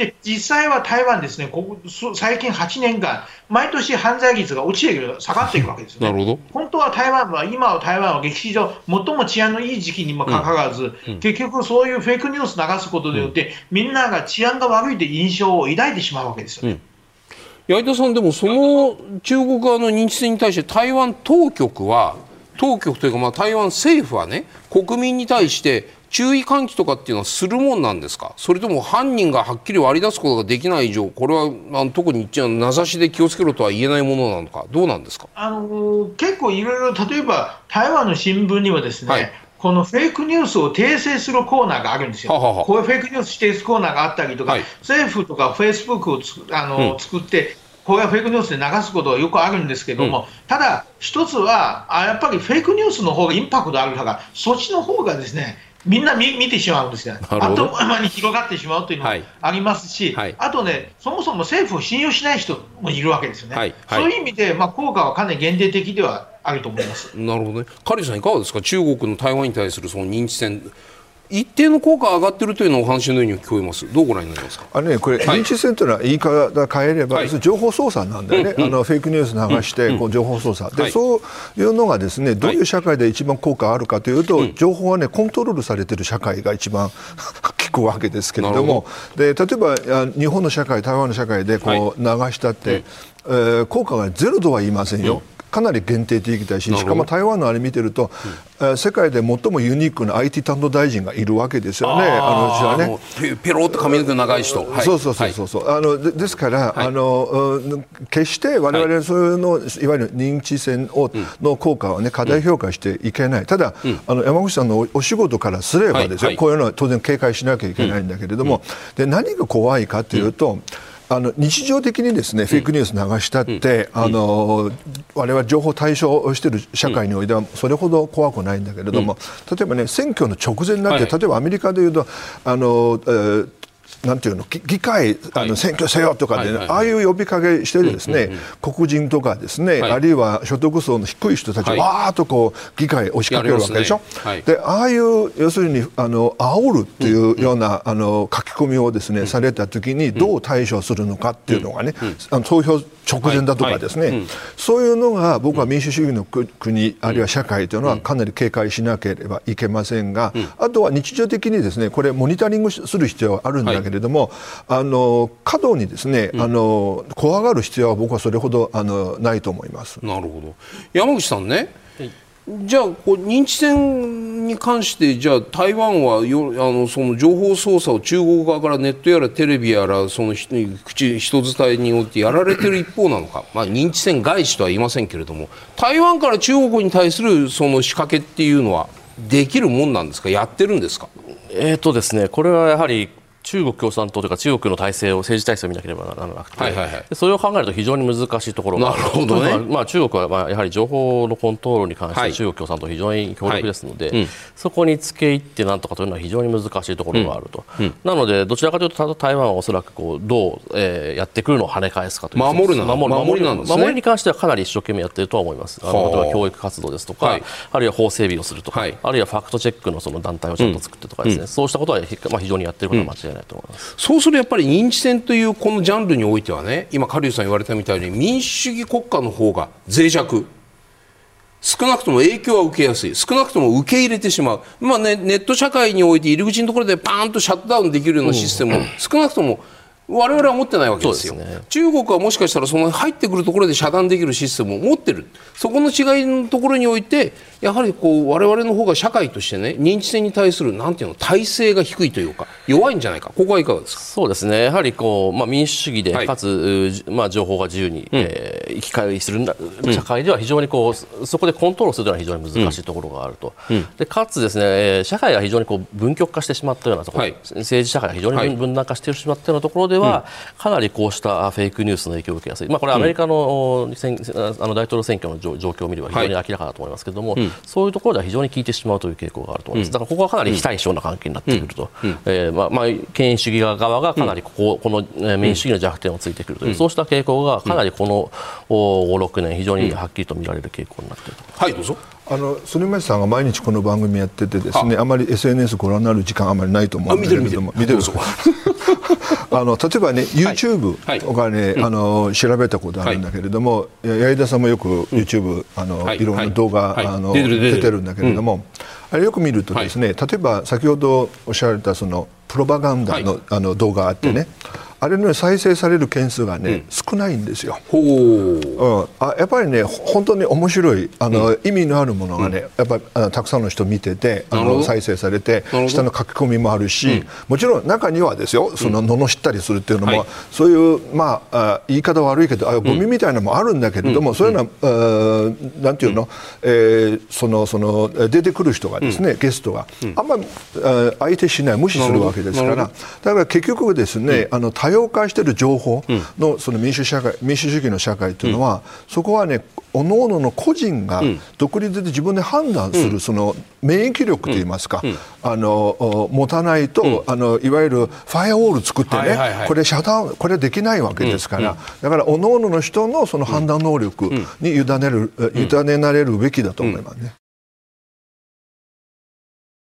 で実際は台湾ですね、ここ最近8年間、毎年犯罪率が落ちている、下がっていくわけですよね。本当は台湾は、今は台湾は歴史上、最も治安のいい時期にもかかわらず、うん、結局そういうフェイクニュース流すことによって、うん、みんなが治安が悪いという印象を抱いてしまうわけですよね。
矢田さん、でもその中国側の認知戦に対して台湾当局は当局というかまあ台湾政府はね国民に対して注意喚起とかっていうのはするもんなんですか？それとも犯人がはっきり割り出すことができない以上これはあの特に名指しで気をつけろとは言えないものなのか？どうなんですか？
あの結構いろいろ例えば台湾の新聞にはですね、はい。このフェイクニュースを訂正するコーナーがあるんですよ。ははこういうフェイクニュース指定すコーナーがあったりとか、はい、政府とかフェイスブックをつあの、うん、作って、こういうフェイクニュースで流すことはよくあるんですけども、うん、ただ、一つはあ、やっぱりフェイクニュースの方がインパクトあるから、そっちの方がですね、みんな見見てしまうんですよ、あっという間に広がってしまうというのもありますし、はい。はい、あとね、そもそも政府を信用しない人もいるわけですよね、はい、そういう意味で、まあ、効果はかなり限定的ではあると思います。
なるほどね、カリさん、いかがですか、中国の台湾に対するその認知戦、一定の効果が上がっているというのお話のように聞こえます、どうご覧になりますか？
あの、ね、これ、認知戦というのは言い方変えれば、はい、情報操作なんだよね、うんうん、あのフェイクニュース流して、こう情報操作、で、はい、そういうのがですねどういう社会で一番効果があるかというと、はい、情報は、ね、コントロールされている社会が一番効くわけですけれども、で例えば日本の社会、台湾の社会でこう流したって、はいえー、効果がゼロとは言いませんよ。うんかなり限定的だししかも台湾のあれ見てると、うん、世界で最もユニークな IT 担当大臣がいるわけですよね、あ
のね。ペロって髪の毛長い人、
はい、そうそうそうそう、はい、あのでですから、はい、あの決して我々そういうの、い、わゆる認知戦を、の効果はね過大評価していけない、ただ、あの山口さんのお仕事からすればですよ、こういうのは当然警戒しなきゃいけないんだけれども、で何が怖いかというと、あの日常的にですね、フェイクニュース流したって、あの我々情報対象している社会においてはそれほど怖くないんだけれども、例えばね選挙の直前になって、例えばアメリカでいうとあの、えーなんていうの議会あの選挙せよとかで、ねああいう呼びかけしてですね、黒人とかですね、あるいは所得層の低い人たちがわーっとこう議会押しかけるわけでしょ？でああいう要するにあの煽るっていうような、あの書き込みをですね、された時にどう対処するのかっていうのがね、あの投票直前だとかですね、そういうのが僕は民主主義の国あるいは社会というのはかなり警戒しなければいけませんが、あとは日常的にですねこれモニタリングする必要はあるんだけれども、あの過度にですね、あの怖がる必要は僕はそれほどあのないと思います。
なるほど。山口さんね、じゃあこう認知戦に関してじゃあ台湾はよあのその情報操作を中国側からネットやらテレビやらその口人伝えによってやられてる一方なのか、まあ、認知戦外資とは言いませんけれども。台湾から中国に対するその仕掛けっていうのはできるもんなんですか？やってるんですか？
えーとですね、これはやはり中国共産党というか中国の体制を政治体制を見なければならなくて、はいはいはい、それを考えると非常に難しいところが
なるほど、ね、
まあ、中国はまあやはり情報のコントロールに関して中国共産党非常に強力ですので、はい。はいうん、そこにつけ入ってなんとかというのは非常に難しいところがあると、うん。うん、なのでどちらかというと台湾はおそらくこうどう、えー、やってくるのを跳ね返すかという
守るな
守
る守りなんです、ね、
守りに関してはかなり一生懸命やっているとは思います。あの例えば教育活動ですとか、はい、あるいは法整備をするとか、あるいはファクトチェックのその団体をちゃんと作ってとかですね、そうしたことは、まあ、非常にやっていることは間違いないと思います。
そうするとやっぱり認知戦というこのジャンルにおいてはね今、カリュウさん言われたみたいに民主主義国家の方が脆弱。少なくとも影響は受けやすい。少なくとも受け入れてしまう、まあね、ネット社会において入り口のところでパーンとシャットダウンできるようなシステムを少なくとも我々は持ってないわけですよ、ね、中国はもしかしたらその入ってくるところで遮断できるシステムを持ってる。そこの違いのところにおいてやはりこう我々の方が社会としてね認知戦に対するなんていうの体制が低いというか弱いんじゃないか。ここはいかがですか？
そうですね。やはりこう、まあ、民主主義で、はい、かつ、まあ、情報が自由に、うん、えー、行き交いする社会では非常にこうそこでコントロールするのは非常に難しいところがあると、うん、でかつですね社会が非常にこう分極化してしまったようなところ、はい、政治社会が非常に分断化してしまったようなところでは、かなりこうしたフェイクニュースの影響を受けやすい、まあ、これはアメリカの,、うん、あの大統領選挙の状況を見れば非常に明らかだと思いますけれども、はい、そういうところでは非常に効いてしまうという傾向があると思います、だからここはかなり非対称な関係になってくると、えまあまあ、権威主義側がかなりこここの民主主義の弱点をついてくるという、そうした傾向がかなりこの5、6年、非常にはっきりと見られる傾向になっていると
はいどうぞ
あの反町さんが毎日この番組やっててですねあ。まり SNS ご覧になる時間あまりないと思うんですけれども。見てる あの例えばね YouTube とかね、あの調べたことあるんだけれども、矢井田さんもよく YouTube、あのい。ろんな動画、あの出てるんだけれども、あれよく見るとですね、例えば先ほどおっしゃられたそのプロパガンダの,、あの動画あってね、あれの再生される件数がね、うん、少ないんですよ。う。ん、あやっぱりね本当に面白いあの、うん、意味のあるものがね、やっぱあたくさんの人見ててあの再生されて下の書き込みもあるし、もちろん中にはですよその罵ったりするっていうのも、はい、そういうまあ言い方悪いけどあゴミみたいなのもあるんだけれども、そういうのは、うなんていうの、えー、そのその出てくる人がですね、ゲストが、あんまり相手しない無視するわけですから。だから結局ですね、あの多様化している情報のその民主社会民主主義の社会というのは、そこはね各々の個人が独立で自分で判断するその免疫力といいますか、あの持たないと、あのいわゆるファイアウォール作ってね、これ遮断これできないわけですから、だから各々の人のその判断能力に委ねる、委ねられるべきだと思いますね。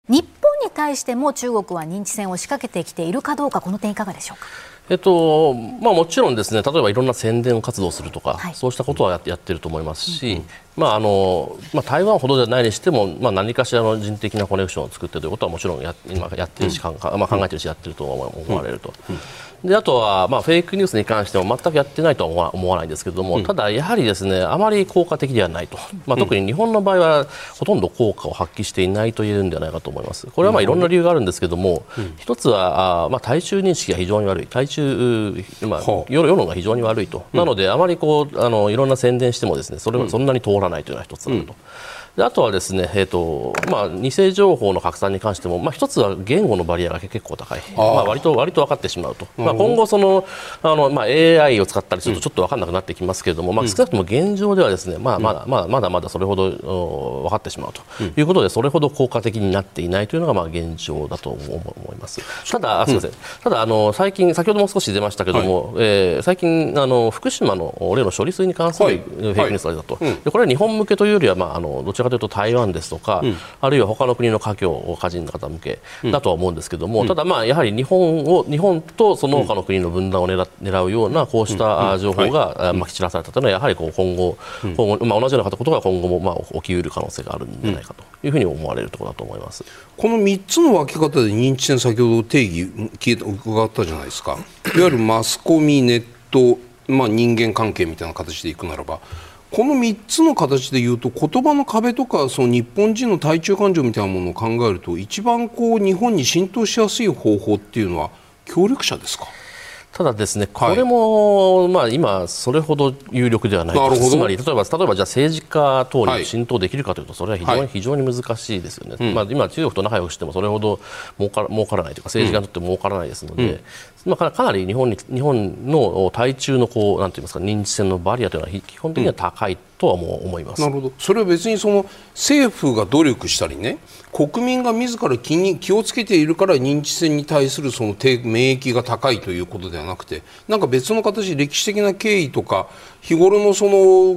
日本に対しても中国は認知戦を仕掛けてきているかどうかこの点いかがでしょうか？
えっとまあ、もちろんですね例えばいろんな宣伝活動をするとか、はい、そうしたことはやってやってると思いますし、うんまああのまあ、台湾ほどではないにしても、まあ、何かしらの人的なコネクションを作っているということはもちろんや今やってるし、うん、まあ、考えてるしやってると思われると。うん。うんであとは、まあ、フェイクニュースに関しても全くやってないとは思わないんですけれども、うん、ただ、やはりですねあまり効果的ではないと、まあ、特に日本の場合はほとんど効果を発揮していないと言えるんではないかと思います。これはまあいろんな理由があるんですけれども、うん、一つはあ、まあ、対中認識が非常に悪い。対中、まあ、世論が非常に悪いと、なのであまりこうあのいろんな宣伝してもですねそれはそんなに通らないというのが一つあると。であとはですね、えーとまあ、偽情報の拡散に関しても、まあ、一つは言語のバリアが結構高い、まあ、割と割と分かってしまうと、まあ、今後そのあの、まあ、AI を使ったりするとちょっと分からなくなってきますけれども、うん、まあ、少なくとも現状ではですね、まあ、まだまだまだまだそれほど分かってしまうということで、それほど効果的になっていないというのがまあ現状だと思います。ただ、すみません、ただあの最近、先ほども少し出ましたけれども、はい、えー、最近あの、福島の例の処理水に関するフェイクニュースが出たと、はい。はい、でこれは日本向けというよりは、まあ、あのどちらかというと台湾ですとか、うん、あるいは他の国の華僑、家人の方向けだとは思うんですけれども、うん、ただ、まあ、やはり日本を日本とその他の国の分断を狙狙うようなこうした情報がまき散らされたというのは、やはりこう今後、今後まあ、同じようなことが今後もまあ起きうる可能性があるんじゃないかというふうに思われるところだと思います。
この3つの分け方で認知戦、先ほど定義聞い伺ったじゃないですか、いわゆるマスコミ、ネット、まあ、人間関係みたいな形でいくならば、この3つの形で言うと言葉の壁とかその日本人の対中感情みたいなものを考えると一番こう日本に浸透しやすい方法っていうのは協力者ですか？
ただですね、これも、はい、まあ、今、それほど有力ではないつまり例えば、例えばじゃあ政治家等に浸透できるかというと、それは非常に,、非常に難しいですよね、うん、まあ、今、中国と仲良くしてもそれほど儲から儲からないというか、政治家にとって儲からないですので、うん。まあ、かなり日本に日本の対中のこうなんて言いますか認知戦のバリアというのは基本的には高いとは思います、
なるほど。それは別にその政府が努力したりね国民が自ら気に気をつけているから認知戦に対するその免疫が高いということではなくてなんか別の形歴史的な経緯とか日頃のその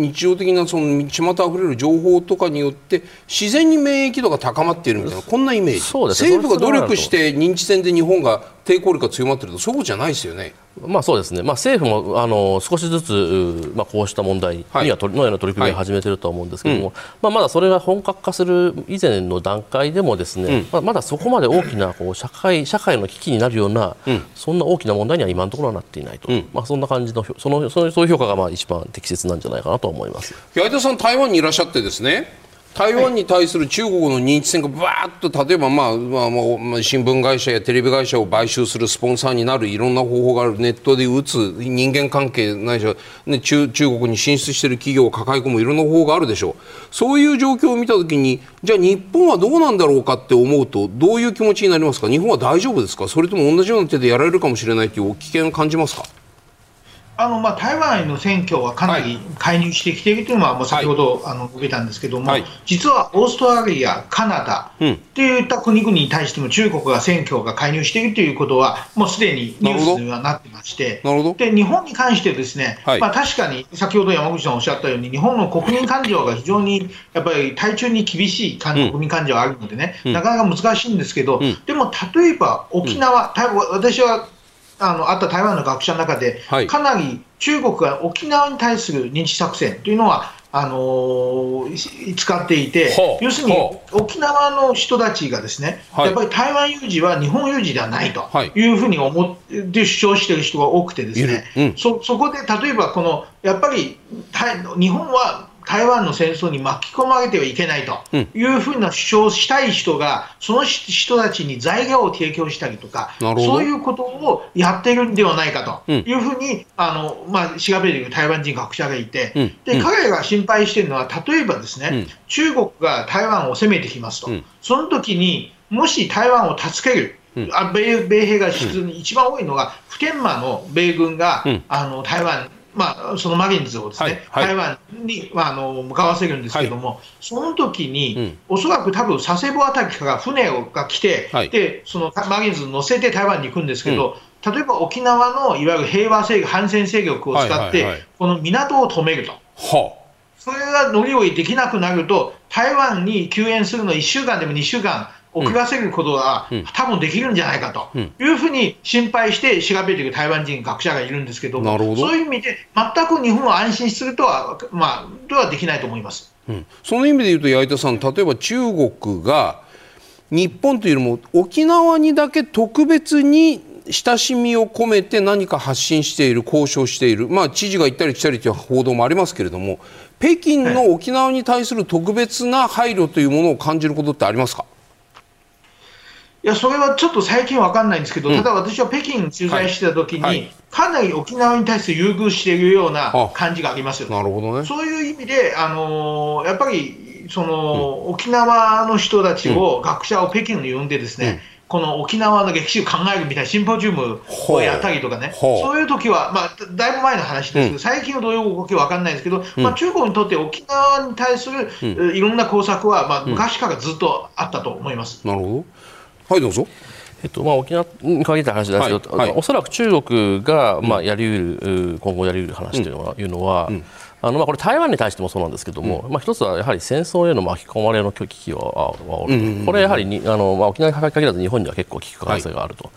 日常的なその巷あふれる情報とかによって自然に免疫度が高まっているみたいなこんなイメージ。政府が努力して認知戦で日本が抵抗力が強まっているとそうじゃないですよね。
まあそうですね、まあ、政府もあの少しずつ、まあ、こうした問題には、はい、のような取り組みを始めていると思うんですけれども、はいうん、まあ、まだそれが本格化する以前の段階でもですね、うん、まあ、まだそこまで大きなこう社会社会の危機になるような、うん、そんな大きな問題には今のところはなっていないと、まあ、そんな感じのそのそういう評価がまあ一番適切なんじゃないかなと思います。
矢田さん、台湾にいらっしゃってですね台湾に対する中国の認知戦がばーっと例えば、まあまあまあ、新聞会社やテレビ会社を買収するスポンサーになるいろんな方法がある。ネットで打つ人間関係ないしは、ね、中中国に進出している企業を抱え込むいろんな方法があるでしょう。そういう状況を見たときにじゃあ日本はどうなんだろうかって思うとどういう気持ちになりますか？日本は大丈夫ですか？それとも同じような手でやられるかもしれないという危険を感じますか？
あのまあ、台湾への選挙はかなり介入してきているというのは、もう先ほど、あの述べたんですけども、はい、実はオーストラリア、カナダといった国々に対しても中国が選挙が介入しているということは、もうすでにニュースにはなってまして、で日本に関してですね、はい、まあ、確かに先ほど山口さんおっしゃったように、日本の国民感情が非常にやっぱり対中に厳しい国民感情があるのでね、うん、なかなか難しいんですけど、うん、でも例えば沖縄、うん、私はあのあった台湾の学者の中で、はい、かなり中国が沖縄に対する認知作戦というのは、あのー、使っていて、要するに沖縄の人たちがですね、はい、やっぱり台湾有事は日本有事ではないというふうに思って主張してい。る人が多くて、ですね、うん、そそこで例えばこの、やっぱり日本は台湾の戦争に巻き込まれてはいけないというふうな主張をしたい人が、その人たちに材料を提供したりとか、そういうことをやっているんではないかというふうに、あのまあ、調べている台湾人学者がいて、で彼らが心配しているのは、例えばですね、中国が台湾を攻めてきますと、その時にもし台湾を助ける。あ米米兵が一番多いのが、普天間の米軍が、あの台湾まあ、そのマリンズをですね、はいはい、台湾に、まあ、あの向かわせるんですけども、はい、その時に、うん、おそらく多分佐世保あたりから船が来て、でそのマリンズに乗せて台湾に行くんですけど、うん、例えば沖縄のいわゆる平和勢力、反戦勢力を使って、この港を止めると。はあ。それが乗り降りできなくなると、台湾に救援するの1週間でも2週間遅らせることは、多分できるんじゃないかと。いうふうに心配して調べている台湾人学者がいるんですけども、そういう意味で、全く日本を安心するとは、まあ、とはできないと思います、
うん、その意味で言うと、矢板さん、例えば中国が日本というよりも沖縄にだけ特別に親しみを込めて何か発信している、交渉している、まあ、知事が行ったり来たりという報道もありますけれども、北京の沖縄に対する特別な配慮というものを感じることってありますか？
いや、それはちょっと最近わかんないんですけど、うん、ただ私は北京取材してた時に、はい。はい、かなり沖縄に対して優遇しているような感じがありますよ、ね、
なるほどね。
そういう意味で、あのー、やっぱりその、沖縄の人たちを、学者を北京に呼んでですね、この沖縄の歴史を考えるみたいなシンポジウムをやったりとかね、そういう時は、まあ、だいぶ前の話ですけど、最近はどういう動きか分かんないですけど、まあ、中国にとって沖縄に対する、えいろんな工作は、まあ、昔からずっとあったと思います。
なるほどはいどうぞ。
えっとまあ、沖縄に限った話ですけど、
はいはい。
おそらく中国が、まあ、やりうる、今後やりうる話というのは,、あのまあ、これ、台湾に対してもそうなんですけども、まあ、一つはやはり戦争への巻き込まれの危機を煽ると、これやはりにあの、まあ、沖縄に限らず日本には結構危機可能性があると、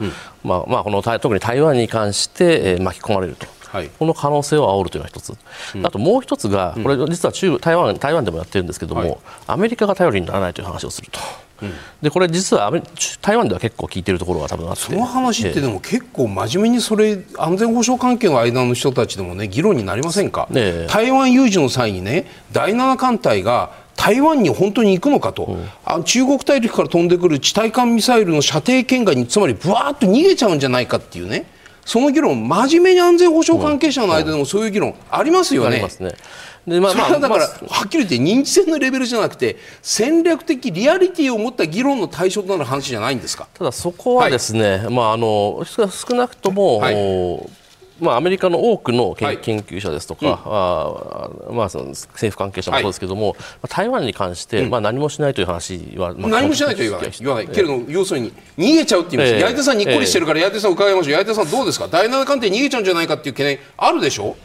まあまあ、この台特に台湾に関して、えー巻き込まれると。
はい。
この可能性を煽るというのが一つ、あともう一つが、これ、実は中国台湾台湾でもやってるんですけども、
はい。
アメリカが頼りにならないという話をすると、でこれ、実は台湾では結構聞いてるところが多分あって、
その話って
え
でも結構真面目にそれ安全保障関係の間の人たちでもね議論になりませんか、
ええ。
台湾有事の際にね第7艦隊が台湾に本当に行くのかと、あ中国大陸から飛んでくる地対艦ミサイルの射程圏外につまりぶわーっと逃げちゃうんじゃないかっていうね。その議論真面目に安全保障関係者の間でもそういう議論ありますよね。
ありますね。でまあ
それはだから、
まあ
はっきり言って認知戦のレベルじゃなくて戦略的リアリティを持った議論の対象となる話じゃないんですか？
ただそこはですね、まああの少少なくとも、
はい。
おまあ、アメリカの多くの研,、究者ですとか、あーまあ、その政府関係者もそうですけども、まあ台湾に関して、まあ、何もしないという話は、まあ
何もしないとは言わない、言わない。けれども、要するに逃げちゃうって言います、
ええ。
八重手さん、にっこりしてるから、八重手さん、伺いましょう、八重手さん、どうですか、第7艦艇逃げちゃうんじゃないかっていう懸念、あるでしょ？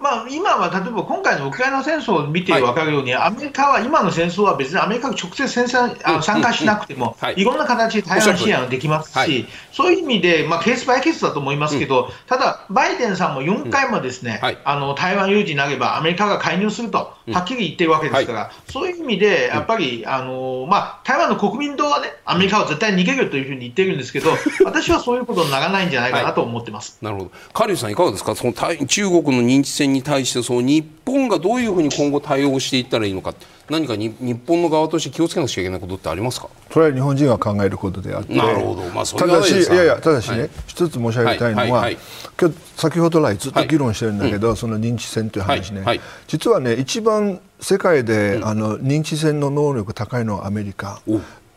まあ、今は例えば今回のウクライナ戦争を見て分かるように、アメリカは今の戦争は別にアメリカが直接戦争あの参加しなくても、
はい。
いろんな形で台湾支援はできますし、
はい。
そういう意味で、まあ、ケースバイケースだと思いますけど、ただ、バイデンさんも4回もですね、
はい。
あの台湾有事になればアメリカが介入すると、はっきり言ってるわけですから、そういう意味で、やっぱり、あのまあ、台湾の国民党はね、アメリカは絶対逃げるというふうに言ってるんですけど、私はそういうことにならないんじゃないかなと思ってます。
なるほど、カリさん、いかがですか、その対中国の認知戦に対して、その日本がどういうふうに今後対応していったらいいのか、何かに日本の側として気をつけなくちゃいけないことってありますか？
それは日本人が考えることであって、
なるほど。まあそれ
ただし、いやいや、ただしね、
はい。
一つ申し上げたいのは、
はいはいはい。
今日先ほど来ずっと議論してるんだけど、その認知戦という話ね、
はいはい。
実はね、一番世界で、あの認知戦の能力高いのはアメリカ。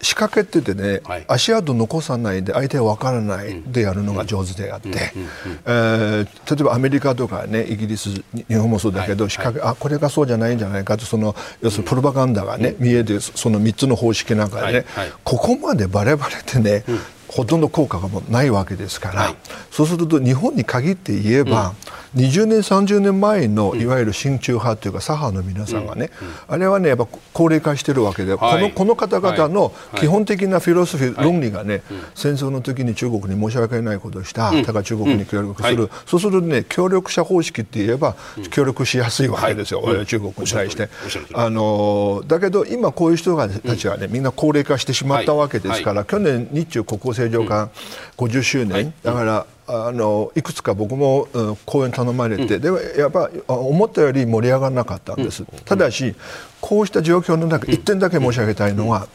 仕掛けててね、
はい。
足跡残さないで相手は分からないでやるのが上手であって、えー例えばアメリカとかねイギリス日本もそうだけど、仕掛けあこれがそうじゃないんじゃないかとその要するにプロパガンダがね、見えてその3つの方式なんかでね、
はい。はい。
ここまでバレバレてね、ほとんど効果がもうないわけですから、
はい。
そうすると日本に限って言えば、20年、30年前のいわゆる親中派というか左派の皆さんがね、あれはねやっぱ高齢化してるわけで、
はい。
このこの方々の
はい。
基本的なフィロソフィー、
はい
論理がね、戦争の時に中国に申し訳ないことをした、だから中国に協力する、
はい。
そうするとね協力者方式って言えば、協力しやすいわけですよ、
はい。
中国に対して。あのだけど今こういう人がたちはねみんな高齢化してしまったわけですから、去年日中国交正常化50周年、だからあのいくつか僕も、うん講演頼まれて、でもやっぱあ思ったより盛り上がらなかったんです、ただしこうした状況の中一点だけ申し上げたいのは、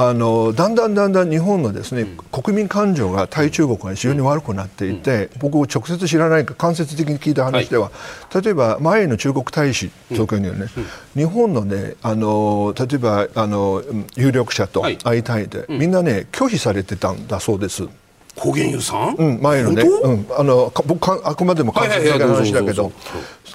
あのだんだんだんだん日本のですね、国民感情が対中国が非常に悪くなっていて、僕直接知らないか間接的に聞いた話では、例えば前の中国大使東京にはね、日本のねあの例えばあのうん有力者と
はい。
会いたいで、みんなね拒否されてたんだそうです。
高原優さん、
うん、前のね、うん、あのか僕かあくまでも間接的な話だけど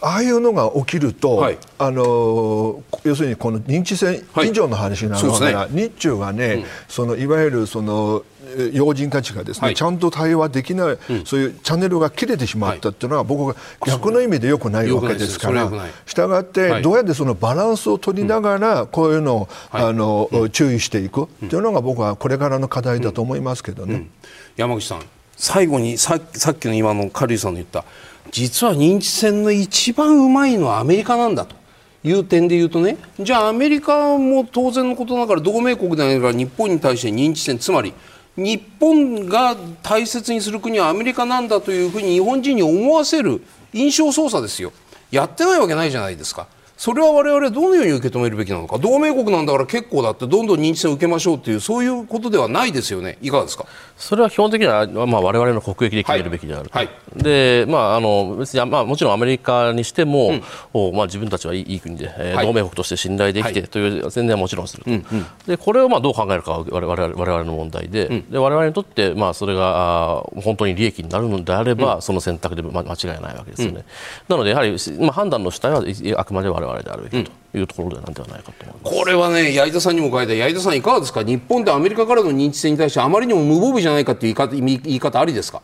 ああいうのが起きると、
はい。
あの要するにこの認知戦
はい。
以上の話にな。る
ですね。
から、日中がね、そのいわゆるそのえ要人たちがですね、
はい。
ちゃんと対話できない、そういうチャンネルが切れてしまったっていうのは、僕が逆の意味でよくないわけですから。したがって、
はい。
どうやってそのバランスを取りながら、こういうのを、
はい。
あの注意していくっていうのが僕はこれからの課題だと思いますけどね。
山口さん。最後にささっきの今のカリーさんの言った実は認知戦の一番うまいのはアメリカなんだという点で言うとねじゃあアメリカも当然のことながら同盟国であるから日本に対して認知戦つまり日本が大切にする国はアメリカなんだというふうに日本人に思わせる印象操作ですよ。やってないわけないじゃないですか。それは我々どのように受け止めるべきなのか。同盟国なんだから結構だってどんどん認知戦を受けましょうというそういうことではないですよね。いかがですか？
それは基本的には、まあ、我々の国益で決めるべきである、はいはい、でまあ、あの別に、まあ、もちろんアメリカにしても、うん、まあ、自分たちはいい国で、えー、はい、同盟国として信頼できてという宣伝はもちろんすると、うんうん、でこれをまあどう考えるかは我々我々の問題でうん、で我々にとって、まあ、それが本当に利益になるのであれば、うん、その選択で、ま、間違いないわけですよね、なのでやはり、まあ、判断の主体はあくまで我々であるべきと。いうところでなんではないかと思います。
これはね、矢井田さんにも書いた。矢井田さん、いかがですか、日本でアメリカからの認知戦に対して、あまりにも無防備じゃないかという言い方言い方ありですか？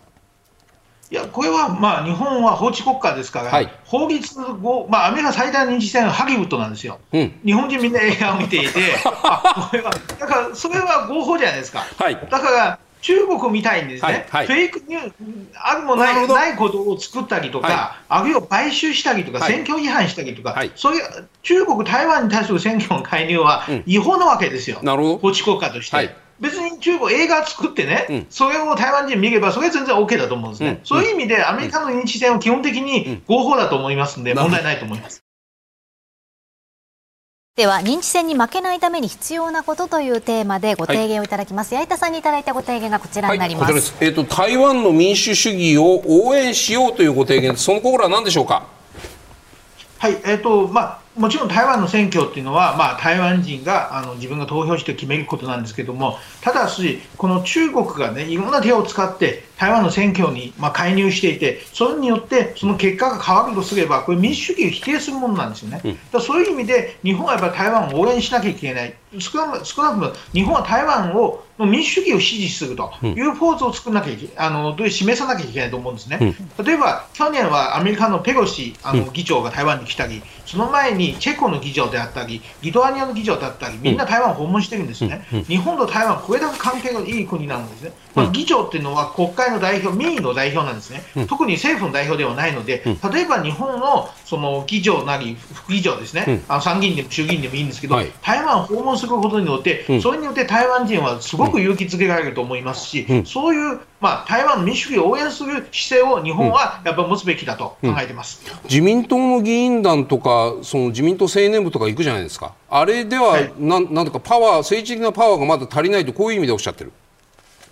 いや、これは、まあ、日本は法治国家ですから、はい、法律を、まあ、アメリカ最大の認知戦はハリウッドなんですよ、うん、日本人みんな映画を見ていて、あこれはだから、それは合法じゃないですか。はい、だから中国みたいにですね、はいはい、フェイクニューあるもないないことを作ったりとか、はい、あるいは買収したりとか、選挙違反したりとか、そういう中国、台湾に対する選挙の介入は違法なわけですよ、法治国家として。別に中国、映画作ってね、うん、それを台湾人見れば、それは全然 OK だと思うんですね、うん、そういう意味で、アメリカの認知戦は基本的に合法だと思いますんで、問題ないと思います。
では認知戦に負けないために必要なことというテーマでご提言をいただきます、はい、矢板さんにいただいたご提言がこちらになります。はい、
えっ、ー、と台湾の民主主義を応援しようというご提言その心は何でしょうか？
はいえーとまあ、もちろん台湾の選挙っていうのは、まあ、台湾人があの自分が投票して決めることなんですけども、ただし、この中国がね、いろんな手を使って、台湾の選挙に、まあ、介入していて、それによってその結果が変わるとすれば、これ、民主主義を否定するものなんですよね。だそういう意味で、日本はやっぱり台湾を応援しなきゃいけない、少なく少なくとも日本は台湾を民主主義を支持するというポーズを作らなきゃいけあの示さなきゃいけないと思うんですね。例えば、去年はアメリカのペロシあの議長が台湾に来たり、その前にチェコの議長であったり、リトアニアの議長だったり、みんな台湾を訪問してるんですね。日本と台湾はこれだけ関係がいい国なんですね。まあ、議長っていうのは国会の代表、民意の代表なんですね、うん、特に政府の代表ではないので、うん、例えば日本のその議長なり副議長ですね、うん、あの参議院でも衆議院でもいいんですけど、はい、台湾を訪問することによって、それによって台湾人はすごく勇気づけられると思いますし、そういう、まあ、台湾の民主主義を応援する姿勢を日本はやっぱり持つべきだと考えてます、
自民党の議員団とか、その自民党青年部とか行くじゃないですか、あれでは、はい、なんなんとかパワー、政治的なパワーがまだ足りないと、こういう意味でおっしゃってる。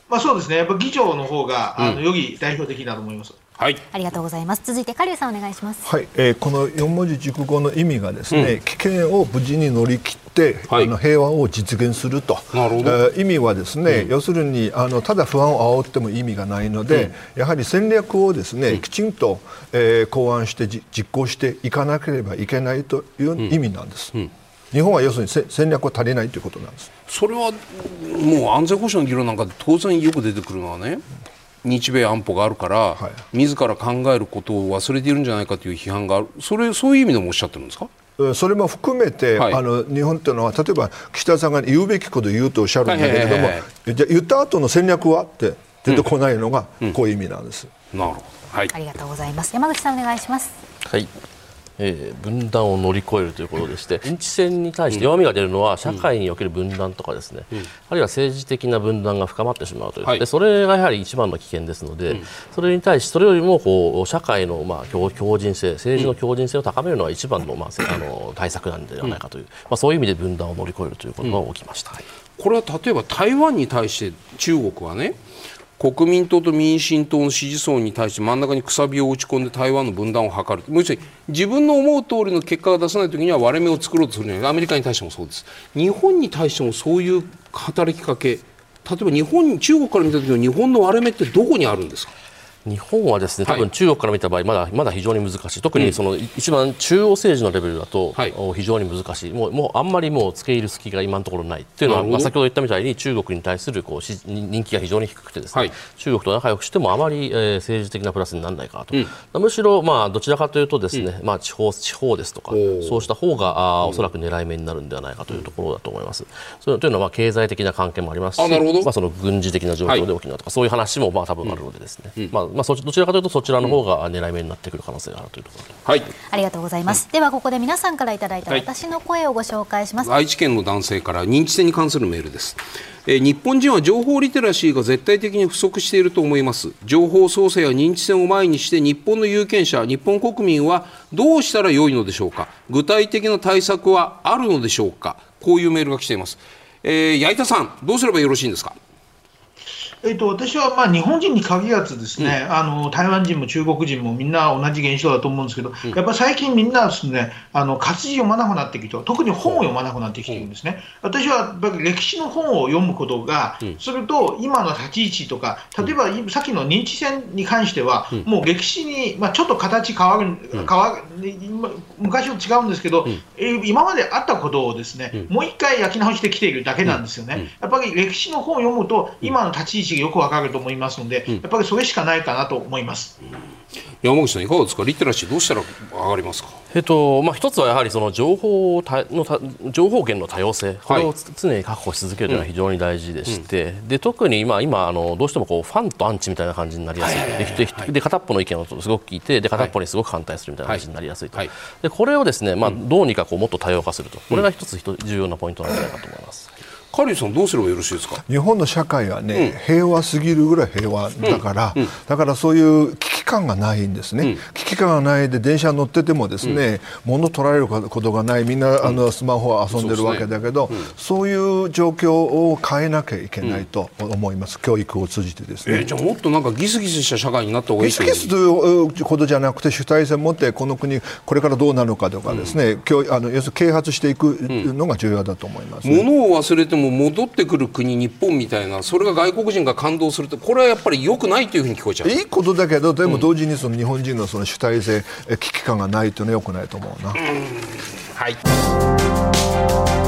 まあ、そうですね、やっぱ議長の方が、うん、あのより代表的だと思います。
はい、ありがとうございます。続いて、加龍さんお願いします。
はい、えー、この四文字熟語の意味がですね、うん、危険を無事に乗り切って、はい、あの平和を実現すると。なるほど。えー、意味はですね、うん、要するにあのただ不安を煽っても意味がないので、うん、やはり戦略をですね、きちんと、えー、考案して実行していかなければいけないという意味なんです。日本は要するに戦略が足りないということなんです。
それはもう安全保障の議論なんかで当然よく出てくるのはね日米安保があるから、はい、自ら考えることを忘れているんじゃないかという批判がある。それそういう意味でもおっしゃってるんですか？
それも含めて、はい、あの日本というのは例えば岸田さんが言うべきことを言うとおっしゃるんだけれども、じゃ言った後の戦略はって出てこないのが、こういう意味なんです。
うん、なるほど、
はい、ありがとうございます。山口さんお願いします。
はいえー、分断を乗り越えるということでして、認知戦に対して弱みが出るのは、社会における分断とかですね、うん、あるいは政治的な分断が深まってしまうという、はい、でそれがやはり一番の危険ですので、うん、それに対し、それよりもこう社会の、まあ、強強靭性、政治の強靭性を高めるのが一番の,、まあ、あの対策なんではないかという、まあ、そういう意味で分断を乗り越えるということが起きました。
これは例えば台湾に対して中国はね国民党と民進党の支持層に対して真ん中にくさびを打ち込んで台湾の分断を図る。むしろ自分の思う通りの結果が出さないときには割れ目を作ろうとするのはアメリカに対してもそうです。日本に対してもそういう働きかけ。例えば日本中国から見た時の日本の割れ目ってどこにあるんですか？
日本はですね多分中国から見た場合まだまだ非常に難しい。特にその一番中央政治のレベルだと非常に難しい。もうもうあんまりもう付け入る隙が今のところないというのは、まあ、先ほど言ったみたいに中国に対するこう人気が非常に低くてですね、はい、中国と仲良くしてもあまり、えー、政治的なプラスにならないかと、うん、むしろまあどちらかというとですね、うん、まあ地方地方ですとかそうした方があおそらく狙い目になるんではないかというところだと思います。それというのはまあ経済的な関係もありますし、まあその軍事的な状況で起きるとか、はい、そういう話もまあ多分あるのでですね、まあまあ、そどちらかというとそちらの方が狙い目になってくる可能性があるというところで、
はい。
ありがとうございます、ではここで皆さんからいただいた
はい。
私の声をご紹介します、
愛知県の男性から認知戦に関するメールです、えー日本人は情報リテラシーが絶対的に不足していると思います。情報操作や認知戦を前にして日本の有権者日本国民はどうしたら良いのでしょうか。具体的な対策はあるのでしょうか。こういうメールが来ています、えー、矢板さんどうすればよろしいんですか？
えっと、私はまあ日本人に限らずですね、あの台湾人も中国人もみんな同じ現象だと思うんですけど、やっぱり最近みんなですねあの活字読まなくなってきて特に本を読まなくなってきてるんですね、私はやっ歴史の本を読むことが、すると今の立ち位置とか例えばいさっきの認知戦に関しては、もう歴史に、まあ、ちょっと形変わる、変わ今昔と違うんですけど、えー今まであったことをですね、もう一回焼き直してきているだけなんですよね、やっぱり歴史の本を読むと今の立ち位置がよくわかると思いますので、やっぱりそれしかないかなと思います。
山口さんいかがですか？リテラシーどうしたら上がりますか？
えっとまあ、一つはやはりその情報たのた情報源の多様性、これをつ常に確保し続けるのは非常に大事でして、で特に今、今あのどうしてもこうファンとアンチみたいな感じになりやすい、ででで片っぽの意見をすごく聞いてで片っぽにすごく反対するみたいな感じになりやすいと、
はい。
でこれをですね、まあ、どうにかこうもっと多様化すると、これが一つ一つ重要なポイントなんじゃないかと思います。
カリーさんどうすればよろしいですか？
日本の社会はね、平和すぎるぐらい平和だから、だからそういう危機感がないんですね、危機感がないで電車乗っててもですね、物取られることがないみんなあのスマホを遊んでるわけだけど、そういう状況を変えなきゃいけないと思います、教育を通じてですね。
えーじゃあもっとなんかギスギスした社会になった方がいいと
ギスギスということじゃなくて主体性を持ってこの国これからどうなるのかとかですね、教あの要するに啓発していくのが重要だと思います、ね。
物を忘れても戻ってくる国日本みたいなそれが外国人が感動するとこれはやっぱり良くないというふうに聞こえちゃう。
いいことだけどでも同時にその日本人のその主体性、え危機感がないというのはよくないと思うな。
はい